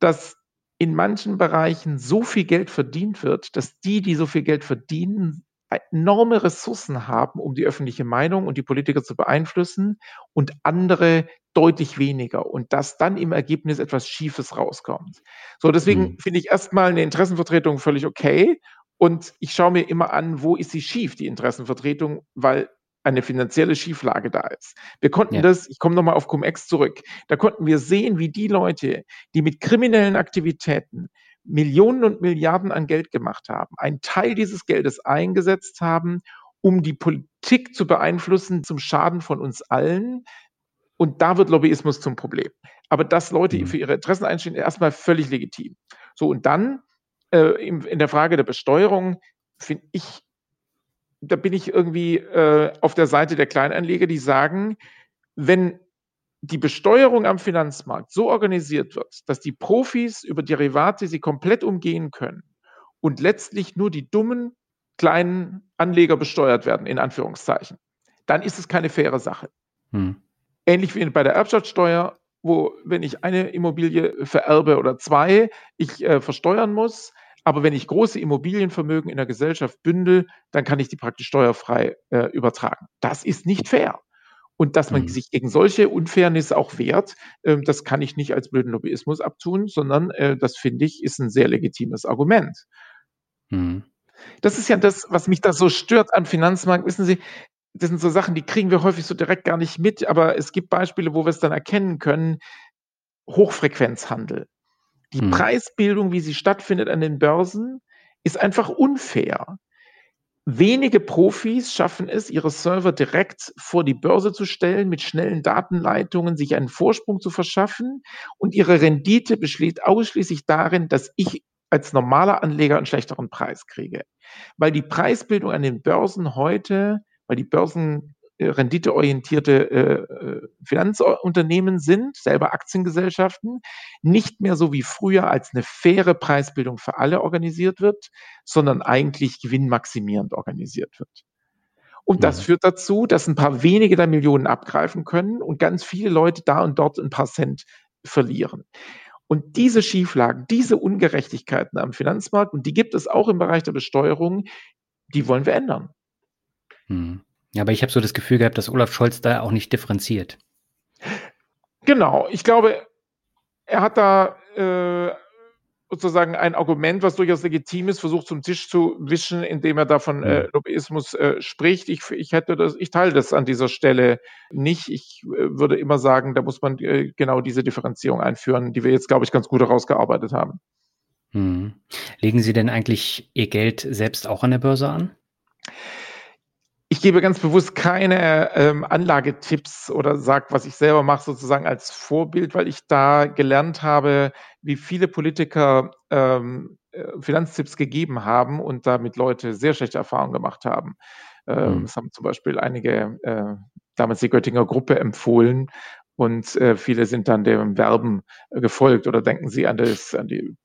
dass in manchen Bereichen so viel Geld verdient wird, dass die, die so viel Geld verdienen, enorme Ressourcen haben, um die öffentliche Meinung und die Politiker zu beeinflussen und andere deutlich weniger und dass dann im Ergebnis etwas Schiefes rauskommt. So, deswegen mhm. finde ich erstmal eine Interessenvertretung völlig okay und ich schaue mir immer an, wo ist sie schief, die Interessenvertretung, weil eine finanzielle Schieflage da ist. Wir konnten ja. das, ich komme nochmal auf Cum-Ex zurück, da konnten wir sehen, wie die Leute, die mit kriminellen Aktivitäten Millionen und Milliarden an Geld gemacht haben, einen Teil dieses Geldes eingesetzt haben, um die Politik zu beeinflussen zum Schaden von uns allen. Und da wird Lobbyismus zum Problem. Aber dass Leute mhm. für ihre Interessen einstehen, ist erstmal völlig legitim. So, und dann äh, in, in der Frage der Besteuerung finde ich, da bin ich irgendwie äh, auf der Seite der Kleinanleger, die sagen, wenn die Besteuerung am Finanzmarkt so organisiert wird, dass die Profis über Derivate sie komplett umgehen können und letztlich nur die dummen kleinen Anleger besteuert werden, in Anführungszeichen, dann ist es keine faire Sache. Hm. Ähnlich wie bei der Erbschaftssteuer, wo, wenn ich eine Immobilie vererbe oder zwei, ich äh, versteuern muss. Aber wenn ich große Immobilienvermögen in der Gesellschaft bündel, dann kann ich die praktisch steuerfrei äh, übertragen. Das ist nicht fair. Und dass man mhm. sich gegen solche Unfairness auch wehrt, äh, das kann ich nicht als blöden Lobbyismus abtun, sondern äh, das finde ich ist ein sehr legitimes Argument. Mhm. Das ist ja das, was mich da so stört am Finanzmarkt. Wissen Sie, das sind so Sachen, die kriegen wir häufig so direkt gar nicht mit, aber es gibt Beispiele, wo wir es dann erkennen können. Hochfrequenzhandel. Die mhm. Preisbildung, wie sie stattfindet an den Börsen, ist einfach unfair. Wenige Profis schaffen es, ihre Server direkt vor die Börse zu stellen, mit schnellen Datenleitungen sich einen Vorsprung zu verschaffen. Und ihre Rendite besteht ausschließlich darin, dass ich als normaler Anleger einen schlechteren Preis kriege. Weil die Preisbildung an den Börsen heute, weil die Börsen renditeorientierte äh, äh, Finanzunternehmen sind, selber Aktiengesellschaften, nicht mehr so wie früher als eine faire Preisbildung für alle organisiert wird, sondern eigentlich gewinnmaximierend organisiert wird. Und das mhm. führt dazu, dass ein paar wenige der Millionen abgreifen können und ganz viele Leute da und dort ein paar Cent verlieren. Und diese Schieflagen, diese Ungerechtigkeiten am Finanzmarkt, und die gibt es auch im Bereich der Besteuerung, die wollen wir ändern. Mhm. Ja, aber ich habe so das Gefühl gehabt, dass Olaf Scholz da auch nicht differenziert. Genau, ich glaube, er hat da äh, sozusagen ein Argument, was durchaus legitim ist, versucht zum Tisch zu wischen, indem er da von äh, mhm. Lobbyismus äh, spricht. Ich, ich hätte das, ich teile das an dieser Stelle nicht. Ich äh, würde immer sagen, da muss man äh, genau diese Differenzierung einführen, die wir jetzt, glaube ich, ganz gut herausgearbeitet haben. Mhm. Legen Sie denn eigentlich Ihr Geld selbst auch an der Börse an? Ich gebe ganz bewusst keine ähm, Anlagetipps oder sage, was ich selber mache, sozusagen als Vorbild, weil ich da gelernt habe, wie viele Politiker ähm, äh, Finanztipps gegeben haben und damit Leute sehr schlechte Erfahrungen gemacht haben. Ähm, mhm. Das haben zum Beispiel einige, äh, damals die Göttinger Gruppe empfohlen, und äh, viele sind dann dem Werben äh, gefolgt oder denken Sie an, das, an die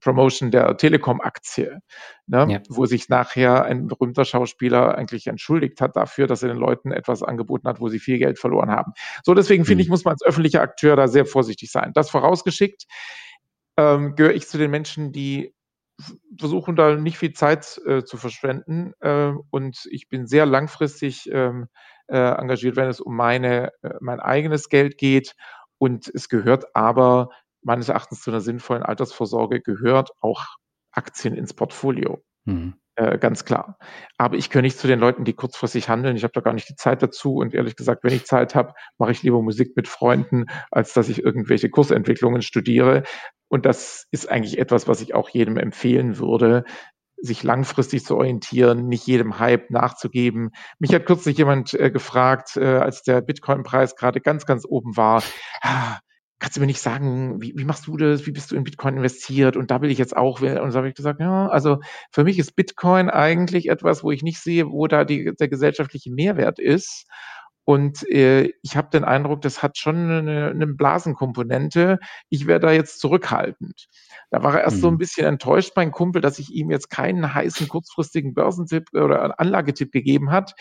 Promotion der Telekom-Aktie, ne? ja. wo sich nachher ein berühmter Schauspieler eigentlich entschuldigt hat dafür, dass er den Leuten etwas angeboten hat, wo sie viel Geld verloren haben. So, deswegen mhm. finde ich, muss man als öffentlicher Akteur da sehr vorsichtig sein. Das vorausgeschickt ähm, gehöre ich zu den Menschen, die versuchen da nicht viel Zeit äh, zu verschwenden äh, und ich bin sehr langfristig ähm, äh, engagiert, wenn es um meine, äh, mein eigenes Geld geht. Und es gehört aber meines Erachtens zu einer sinnvollen Altersvorsorge gehört auch Aktien ins Portfolio. Mhm. Äh, ganz klar. Aber ich gehöre nicht zu den Leuten, die kurzfristig handeln. Ich habe da gar nicht die Zeit dazu. Und ehrlich gesagt, wenn ich Zeit habe, mache ich lieber Musik mit Freunden, als dass ich irgendwelche Kursentwicklungen studiere. Und das ist eigentlich etwas, was ich auch jedem empfehlen würde, sich langfristig zu orientieren, nicht jedem Hype nachzugeben. Mich hat kürzlich jemand äh, gefragt, äh, als der Bitcoin-Preis gerade ganz, ganz oben war, ah, kannst du mir nicht sagen, wie, wie machst du das? Wie bist du in Bitcoin investiert? Und da will ich jetzt auch. Und so habe ich gesagt, ja, also für mich ist Bitcoin eigentlich etwas, wo ich nicht sehe, wo da die, der gesellschaftliche Mehrwert ist. Und äh, ich habe den Eindruck, das hat schon eine, eine Blasenkomponente. Ich wäre da jetzt zurückhaltend. Da war er erst mhm. so ein bisschen enttäuscht, mein Kumpel, dass ich ihm jetzt keinen heißen kurzfristigen Börsentipp oder Anlagetipp gegeben hat.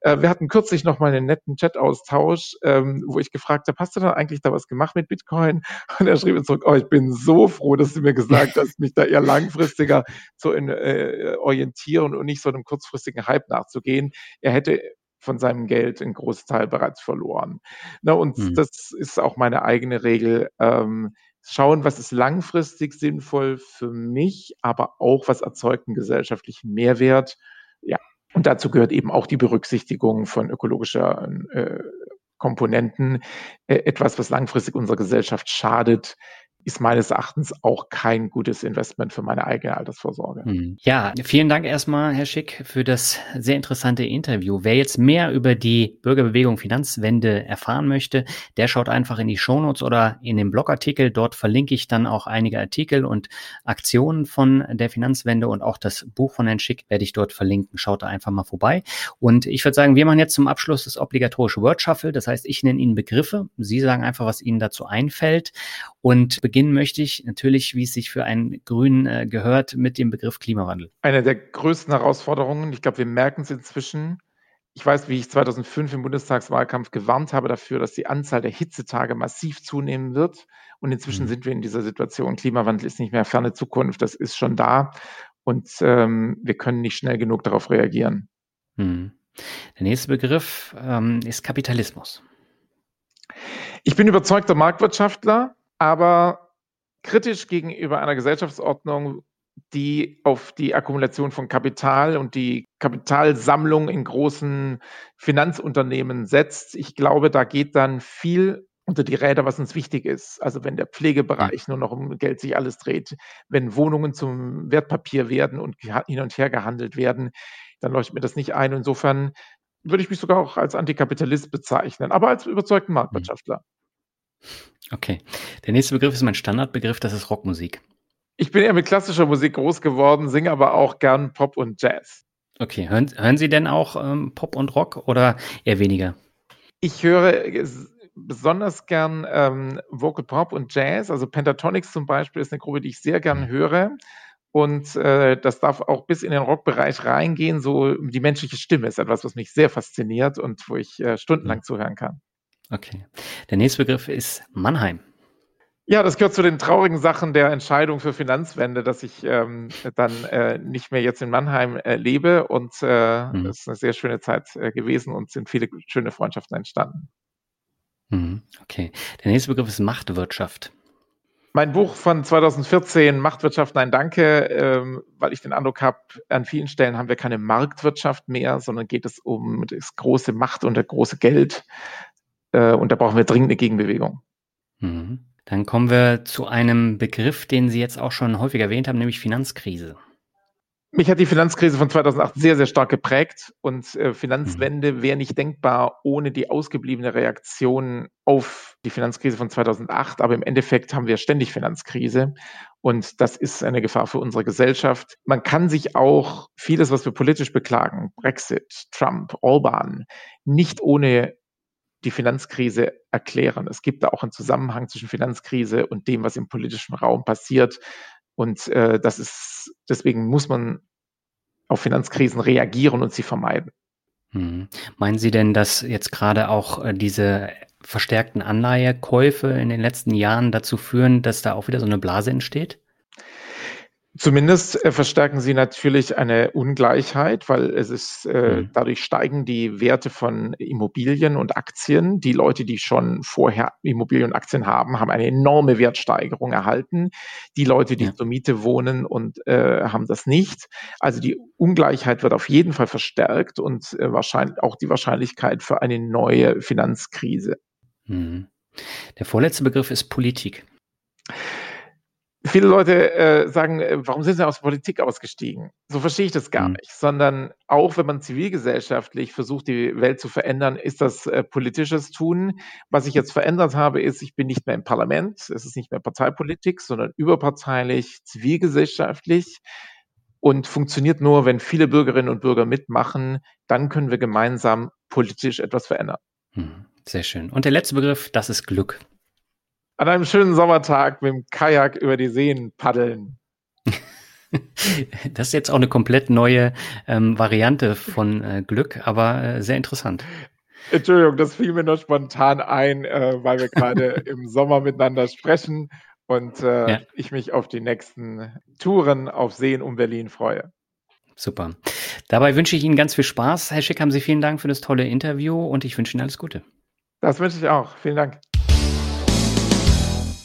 Äh, wir hatten kürzlich noch mal einen netten Chat-Austausch, ähm, wo ich gefragt habe, hast du dann eigentlich da was gemacht mit Bitcoin? Und er schrieb mir zurück, oh, ich bin so froh, dass du mir gesagt hast, mich da eher langfristiger zu äh, orientieren und nicht so einem kurzfristigen Hype nachzugehen. Er hätte von seinem Geld einen Großteil bereits verloren. Na, und mhm. das ist auch meine eigene Regel. Ähm, schauen, was ist langfristig sinnvoll für mich, aber auch, was erzeugt einen gesellschaftlichen Mehrwert. Ja, und dazu gehört eben auch die Berücksichtigung von ökologischer äh, Komponenten. Äh, etwas, was langfristig unserer Gesellschaft schadet, ist meines Erachtens auch kein gutes Investment für meine eigene Altersvorsorge. Hm. Ja, vielen Dank erstmal, Herr Schick, für das sehr interessante Interview. Wer jetzt mehr über die Bürgerbewegung Finanzwende erfahren möchte, der schaut einfach in die Shownotes oder in den Blogartikel. Dort verlinke ich dann auch einige Artikel und Aktionen von der Finanzwende und auch das Buch von Herrn Schick werde ich dort verlinken. Schaut da einfach mal vorbei. Und ich würde sagen, wir machen jetzt zum Abschluss das obligatorische Word Shuffle. Das heißt, ich nenne Ihnen Begriffe. Sie sagen einfach, was Ihnen dazu einfällt und beginnen möchte ich natürlich, wie es sich für einen Grünen äh, gehört, mit dem Begriff Klimawandel. Eine der größten Herausforderungen, ich glaube, wir merken es inzwischen. Ich weiß, wie ich 2005 im Bundestagswahlkampf gewarnt habe dafür, dass die Anzahl der Hitzetage massiv zunehmen wird. Und inzwischen mhm. sind wir in dieser Situation. Klimawandel ist nicht mehr ferne Zukunft, das ist schon da. Und ähm, wir können nicht schnell genug darauf reagieren. Mhm. Der nächste Begriff ähm, ist Kapitalismus. Ich bin überzeugter Marktwirtschaftler aber kritisch gegenüber einer Gesellschaftsordnung, die auf die Akkumulation von Kapital und die Kapitalsammlung in großen Finanzunternehmen setzt. Ich glaube, da geht dann viel unter die Räder, was uns wichtig ist. Also wenn der Pflegebereich nur noch um Geld sich alles dreht, wenn Wohnungen zum Wertpapier werden und hin und her gehandelt werden, dann leuchtet mir das nicht ein. Insofern würde ich mich sogar auch als Antikapitalist bezeichnen, aber als überzeugten Marktwirtschaftler. Okay. Der nächste Begriff ist mein Standardbegriff, das ist Rockmusik. Ich bin eher mit klassischer Musik groß geworden, singe aber auch gern Pop und Jazz. Okay, hören, hören Sie denn auch ähm, Pop und Rock oder eher weniger? Ich höre besonders gern ähm, Vocal Pop und Jazz. Also Pentatonics zum Beispiel ist eine Gruppe, die ich sehr gern mhm. höre. Und äh, das darf auch bis in den Rockbereich reingehen. So die menschliche Stimme ist etwas, was mich sehr fasziniert und wo ich äh, stundenlang mhm. zuhören kann. Okay. Der nächste Begriff ist Mannheim. Ja, das gehört zu den traurigen Sachen der Entscheidung für Finanzwende, dass ich ähm, dann äh, nicht mehr jetzt in Mannheim äh, lebe. Und äh, mhm. es ist eine sehr schöne Zeit äh, gewesen und sind viele schöne Freundschaften entstanden. Mhm. Okay. Der nächste Begriff ist Machtwirtschaft. Mein Buch von 2014, Machtwirtschaft, nein, danke, ähm, weil ich den Eindruck habe, an vielen Stellen haben wir keine Marktwirtschaft mehr, sondern geht es um das große Macht und das große Geld. Äh, und da brauchen wir dringend eine Gegenbewegung. Mhm. Dann kommen wir zu einem Begriff, den Sie jetzt auch schon häufig erwähnt haben, nämlich Finanzkrise. Mich hat die Finanzkrise von 2008 sehr, sehr stark geprägt und äh, Finanzwende mhm. wäre nicht denkbar ohne die ausgebliebene Reaktion auf die Finanzkrise von 2008. Aber im Endeffekt haben wir ständig Finanzkrise und das ist eine Gefahr für unsere Gesellschaft. Man kann sich auch vieles, was wir politisch beklagen, Brexit, Trump, Orban, nicht ohne die Finanzkrise erklären. Es gibt da auch einen Zusammenhang zwischen Finanzkrise und dem, was im politischen Raum passiert. Und äh, das ist, deswegen muss man auf Finanzkrisen reagieren und sie vermeiden. Hm. Meinen Sie denn, dass jetzt gerade auch äh, diese verstärkten Anleihekäufe in den letzten Jahren dazu führen, dass da auch wieder so eine Blase entsteht? Zumindest äh, verstärken sie natürlich eine Ungleichheit, weil es ist, äh, mhm. dadurch steigen die Werte von Immobilien und Aktien. Die Leute, die schon vorher Immobilien und Aktien haben, haben eine enorme Wertsteigerung erhalten. Die Leute, die ja. zur Miete wohnen und äh, haben das nicht. Also die Ungleichheit wird auf jeden Fall verstärkt und äh, wahrscheinlich auch die Wahrscheinlichkeit für eine neue Finanzkrise. Mhm. Der vorletzte Begriff ist Politik Viele Leute äh, sagen, äh, warum sind sie aus Politik ausgestiegen? So verstehe ich das gar mhm. nicht, sondern auch wenn man zivilgesellschaftlich versucht, die Welt zu verändern, ist das äh, politisches Tun. Was ich jetzt verändert habe, ist, ich bin nicht mehr im Parlament, es ist nicht mehr Parteipolitik, sondern überparteilich, zivilgesellschaftlich und funktioniert nur, wenn viele Bürgerinnen und Bürger mitmachen, dann können wir gemeinsam politisch etwas verändern. Mhm. Sehr schön. Und der letzte Begriff, das ist Glück an einem schönen Sommertag mit dem Kajak über die Seen paddeln. Das ist jetzt auch eine komplett neue ähm, Variante von äh, Glück, aber äh, sehr interessant. Entschuldigung, das fiel mir nur spontan ein, äh, weil wir gerade im Sommer miteinander sprechen und äh, ja. ich mich auf die nächsten Touren auf Seen um Berlin freue. Super. Dabei wünsche ich Ihnen ganz viel Spaß. Herr Schick, haben Sie vielen Dank für das tolle Interview und ich wünsche Ihnen alles Gute. Das wünsche ich auch. Vielen Dank.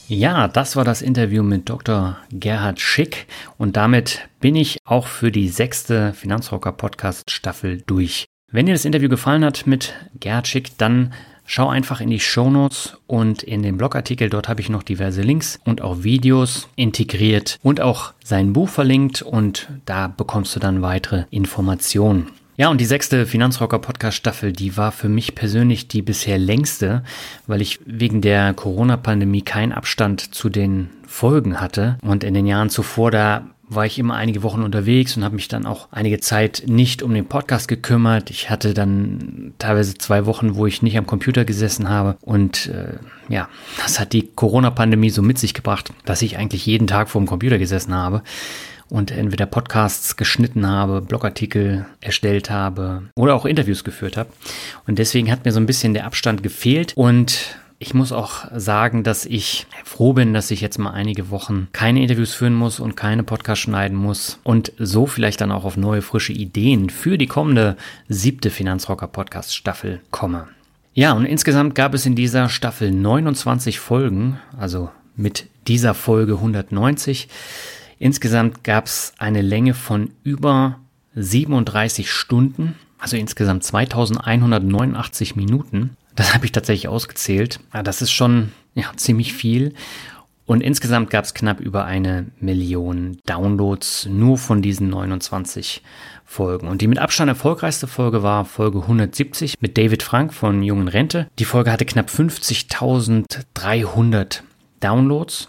Ja, das war das Interview mit Dr. Gerhard Schick und damit bin ich auch für die sechste Finanzrocker Podcast Staffel durch. Wenn dir das Interview gefallen hat mit Gerhard Schick, dann schau einfach in die Show Notes und in den Blogartikel. Dort habe ich noch diverse Links und auch Videos integriert und auch sein Buch verlinkt und da bekommst du dann weitere Informationen. Ja, und die sechste Finanzrocker Podcast Staffel, die war für mich persönlich die bisher längste, weil ich wegen der Corona-Pandemie keinen Abstand zu den Folgen hatte. Und in den Jahren zuvor, da war ich immer einige Wochen unterwegs und habe mich dann auch einige Zeit nicht um den Podcast gekümmert. Ich hatte dann teilweise zwei Wochen, wo ich nicht am Computer gesessen habe. Und äh, ja, das hat die Corona-Pandemie so mit sich gebracht, dass ich eigentlich jeden Tag vor dem Computer gesessen habe und entweder Podcasts geschnitten habe, Blogartikel erstellt habe oder auch Interviews geführt habe. Und deswegen hat mir so ein bisschen der Abstand gefehlt und ich muss auch sagen, dass ich froh bin, dass ich jetzt mal einige Wochen keine Interviews führen muss und keine Podcasts schneiden muss und so vielleicht dann auch auf neue, frische Ideen für die kommende siebte Finanzrocker Podcast Staffel komme. Ja, und insgesamt gab es in dieser Staffel 29 Folgen, also mit dieser Folge 190. Insgesamt gab es eine Länge von über 37 Stunden, also insgesamt 2189 Minuten. Das habe ich tatsächlich ausgezählt. Das ist schon ja, ziemlich viel. Und insgesamt gab es knapp über eine Million Downloads nur von diesen 29 Folgen. Und die mit Abstand erfolgreichste Folge war Folge 170 mit David Frank von Jungen Rente. Die Folge hatte knapp 50.300 Downloads.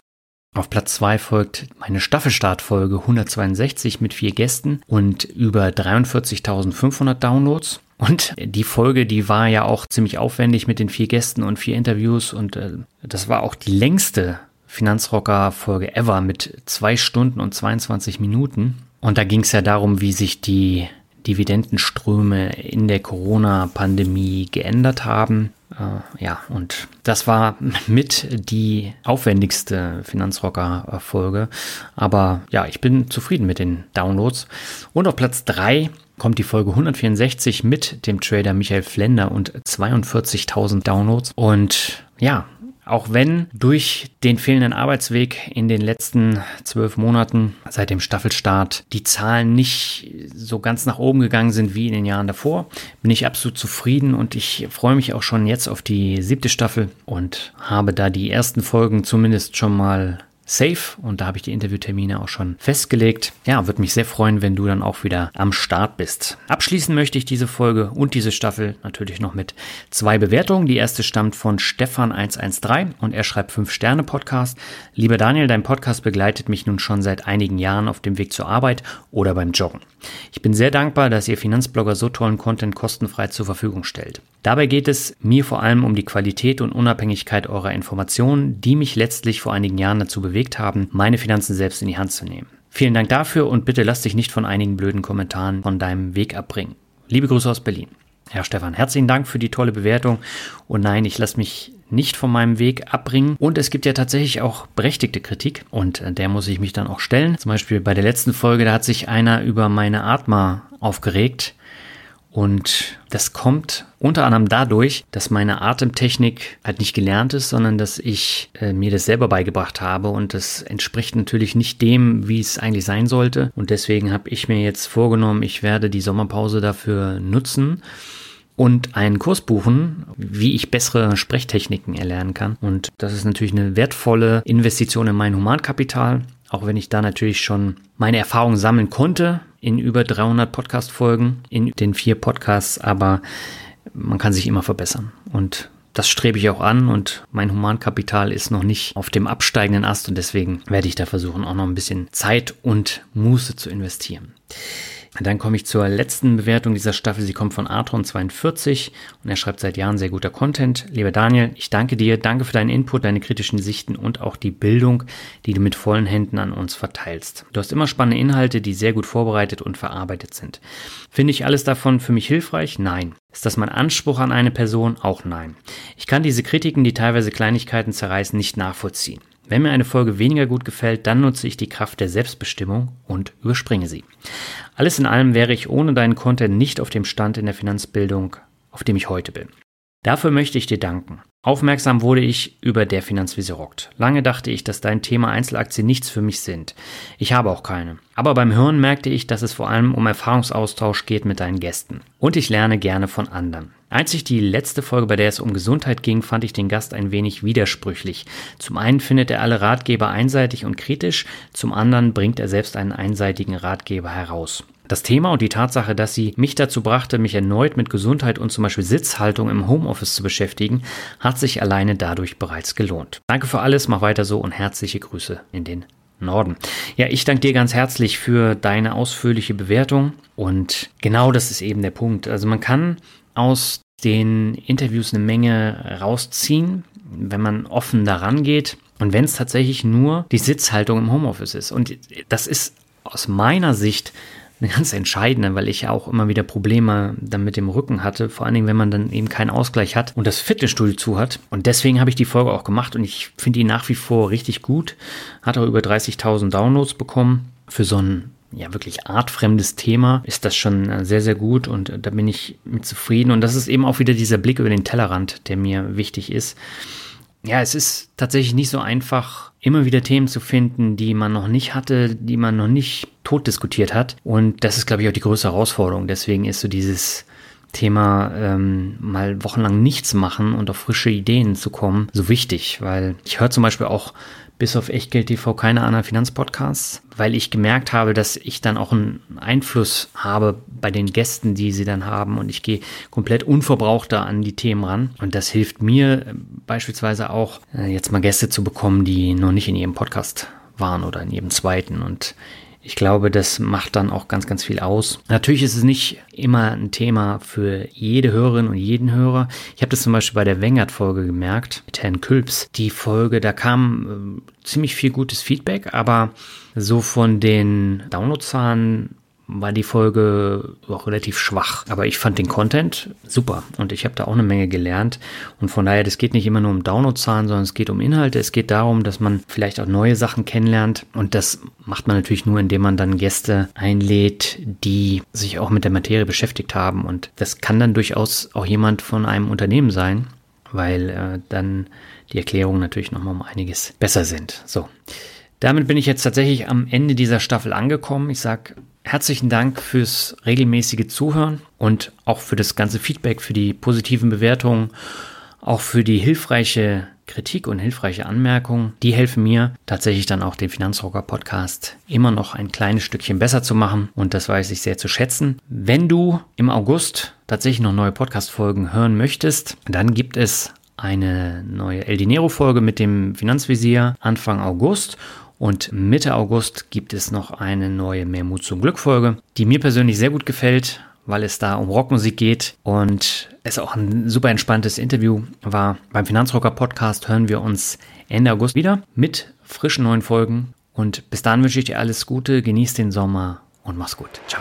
Auf Platz 2 folgt meine Staffelstartfolge 162 mit vier Gästen und über 43.500 Downloads. Und die Folge, die war ja auch ziemlich aufwendig mit den vier Gästen und vier Interviews und äh, das war auch die längste Finanzrocker-Folge ever mit zwei Stunden und 22 Minuten. Und da ging es ja darum, wie sich die Dividendenströme in der Corona-Pandemie geändert haben. Äh, ja, und das war mit die aufwendigste Finanzrocker-Folge. Aber ja, ich bin zufrieden mit den Downloads. Und auf Platz 3 kommt die Folge 164 mit dem Trader Michael Flender und 42.000 Downloads. Und ja, auch wenn durch den fehlenden Arbeitsweg in den letzten zwölf Monaten seit dem Staffelstart die Zahlen nicht so ganz nach oben gegangen sind wie in den Jahren davor, bin ich absolut zufrieden und ich freue mich auch schon jetzt auf die siebte Staffel und habe da die ersten Folgen zumindest schon mal safe und da habe ich die Interviewtermine auch schon festgelegt. Ja, würde mich sehr freuen, wenn du dann auch wieder am Start bist. Abschließen möchte ich diese Folge und diese Staffel natürlich noch mit zwei Bewertungen. Die erste stammt von Stefan113 und er schreibt 5 Sterne Podcast. Lieber Daniel, dein Podcast begleitet mich nun schon seit einigen Jahren auf dem Weg zur Arbeit oder beim Joggen. Ich bin sehr dankbar, dass ihr Finanzblogger so tollen Content kostenfrei zur Verfügung stellt. Dabei geht es mir vor allem um die Qualität und Unabhängigkeit eurer Informationen, die mich letztlich vor einigen Jahren dazu bewegt haben, meine Finanzen selbst in die Hand zu nehmen. Vielen Dank dafür und bitte lass dich nicht von einigen blöden Kommentaren von deinem Weg abbringen. Liebe Grüße aus Berlin. Herr Stefan, herzlichen Dank für die tolle Bewertung. Und nein, ich lasse mich nicht von meinem Weg abbringen. Und es gibt ja tatsächlich auch berechtigte Kritik und äh, der muss ich mich dann auch stellen. Zum Beispiel bei der letzten Folge, da hat sich einer über meine Atma aufgeregt. Und das kommt unter anderem dadurch, dass meine Atemtechnik halt nicht gelernt ist, sondern dass ich äh, mir das selber beigebracht habe und das entspricht natürlich nicht dem, wie es eigentlich sein sollte. Und deswegen habe ich mir jetzt vorgenommen, ich werde die Sommerpause dafür nutzen und einen Kurs buchen, wie ich bessere Sprechtechniken erlernen kann. Und das ist natürlich eine wertvolle Investition in mein Humankapital auch wenn ich da natürlich schon meine Erfahrungen sammeln konnte in über 300 Podcast-Folgen, in den vier Podcasts, aber man kann sich immer verbessern. Und das strebe ich auch an und mein Humankapital ist noch nicht auf dem absteigenden Ast und deswegen werde ich da versuchen, auch noch ein bisschen Zeit und Muße zu investieren. Dann komme ich zur letzten Bewertung dieser Staffel. Sie kommt von Artron42 und er schreibt seit Jahren sehr guter Content. Lieber Daniel, ich danke dir. Danke für deinen Input, deine kritischen Sichten und auch die Bildung, die du mit vollen Händen an uns verteilst. Du hast immer spannende Inhalte, die sehr gut vorbereitet und verarbeitet sind. Finde ich alles davon für mich hilfreich? Nein. Ist das mein Anspruch an eine Person? Auch nein. Ich kann diese Kritiken, die teilweise Kleinigkeiten zerreißen, nicht nachvollziehen. Wenn mir eine Folge weniger gut gefällt, dann nutze ich die Kraft der Selbstbestimmung und überspringe sie. Alles in allem wäre ich ohne deinen Content nicht auf dem Stand in der Finanzbildung, auf dem ich heute bin. Dafür möchte ich dir danken. Aufmerksam wurde ich über der Finanzwiese rockt. Lange dachte ich, dass dein Thema Einzelaktien nichts für mich sind. Ich habe auch keine. Aber beim Hören merkte ich, dass es vor allem um Erfahrungsaustausch geht mit deinen Gästen. Und ich lerne gerne von anderen. Einzig die letzte Folge, bei der es um Gesundheit ging, fand ich den Gast ein wenig widersprüchlich. Zum einen findet er alle Ratgeber einseitig und kritisch, zum anderen bringt er selbst einen einseitigen Ratgeber heraus. Das Thema und die Tatsache, dass sie mich dazu brachte, mich erneut mit Gesundheit und zum Beispiel Sitzhaltung im Homeoffice zu beschäftigen, hat sich alleine dadurch bereits gelohnt. Danke für alles, mach weiter so und herzliche Grüße in den Norden. Ja, ich danke dir ganz herzlich für deine ausführliche Bewertung und genau das ist eben der Punkt. Also man kann aus den Interviews eine Menge rausziehen, wenn man offen daran geht und wenn es tatsächlich nur die Sitzhaltung im Homeoffice ist. Und das ist aus meiner Sicht eine ganz entscheidende, weil ich ja auch immer wieder Probleme dann mit dem Rücken hatte, vor allen Dingen, wenn man dann eben keinen Ausgleich hat und das Fitnessstudio zu hat. Und deswegen habe ich die Folge auch gemacht und ich finde die nach wie vor richtig gut. Hat auch über 30.000 Downloads bekommen für so ein ja wirklich artfremdes Thema ist das schon äh, sehr, sehr gut und äh, da bin ich mit zufrieden. Und das ist eben auch wieder dieser Blick über den Tellerrand, der mir wichtig ist. Ja, es ist tatsächlich nicht so einfach, immer wieder Themen zu finden, die man noch nicht hatte, die man noch nicht tot diskutiert hat. Und das ist, glaube ich, auch die größte Herausforderung. Deswegen ist so dieses Thema ähm, mal wochenlang nichts machen und auf frische Ideen zu kommen so wichtig, weil ich höre zum Beispiel auch bis auf Echtgeld TV keine anderen Finanzpodcasts, weil ich gemerkt habe, dass ich dann auch einen Einfluss habe bei den Gästen, die sie dann haben. Und ich gehe komplett unverbrauchter an die Themen ran. Und das hilft mir äh, beispielsweise auch äh, jetzt mal Gäste zu bekommen, die noch nicht in ihrem Podcast waren oder in jedem zweiten. Und ich glaube, das macht dann auch ganz, ganz viel aus. Natürlich ist es nicht immer ein Thema für jede Hörerin und jeden Hörer. Ich habe das zum Beispiel bei der Wengert-Folge gemerkt, mit Herrn Külps. Die Folge, da kam äh, ziemlich viel gutes Feedback, aber so von den Downloadzahlen war die Folge auch relativ schwach. Aber ich fand den Content super und ich habe da auch eine Menge gelernt. Und von daher, das geht nicht immer nur um Downloadzahlen, sondern es geht um Inhalte. Es geht darum, dass man vielleicht auch neue Sachen kennenlernt. Und das macht man natürlich nur, indem man dann Gäste einlädt, die sich auch mit der Materie beschäftigt haben. Und das kann dann durchaus auch jemand von einem Unternehmen sein, weil äh, dann die Erklärungen natürlich nochmal um einiges besser sind. So. Damit bin ich jetzt tatsächlich am Ende dieser Staffel angekommen. Ich sage herzlichen Dank fürs regelmäßige Zuhören und auch für das ganze Feedback, für die positiven Bewertungen, auch für die hilfreiche Kritik und hilfreiche Anmerkungen. Die helfen mir tatsächlich dann auch den Finanzrocker Podcast immer noch ein kleines Stückchen besser zu machen und das weiß ich sehr zu schätzen. Wenn du im August tatsächlich noch neue Podcast-Folgen hören möchtest, dann gibt es eine neue El Dinero Folge mit dem Finanzvisier Anfang August und Mitte August gibt es noch eine neue Mehr Mut zum Glück Folge, die mir persönlich sehr gut gefällt, weil es da um Rockmusik geht und es auch ein super entspanntes Interview war. Beim Finanzrocker Podcast hören wir uns Ende August wieder mit frischen neuen Folgen. Und bis dahin wünsche ich dir alles Gute, genieß den Sommer und mach's gut. Ciao.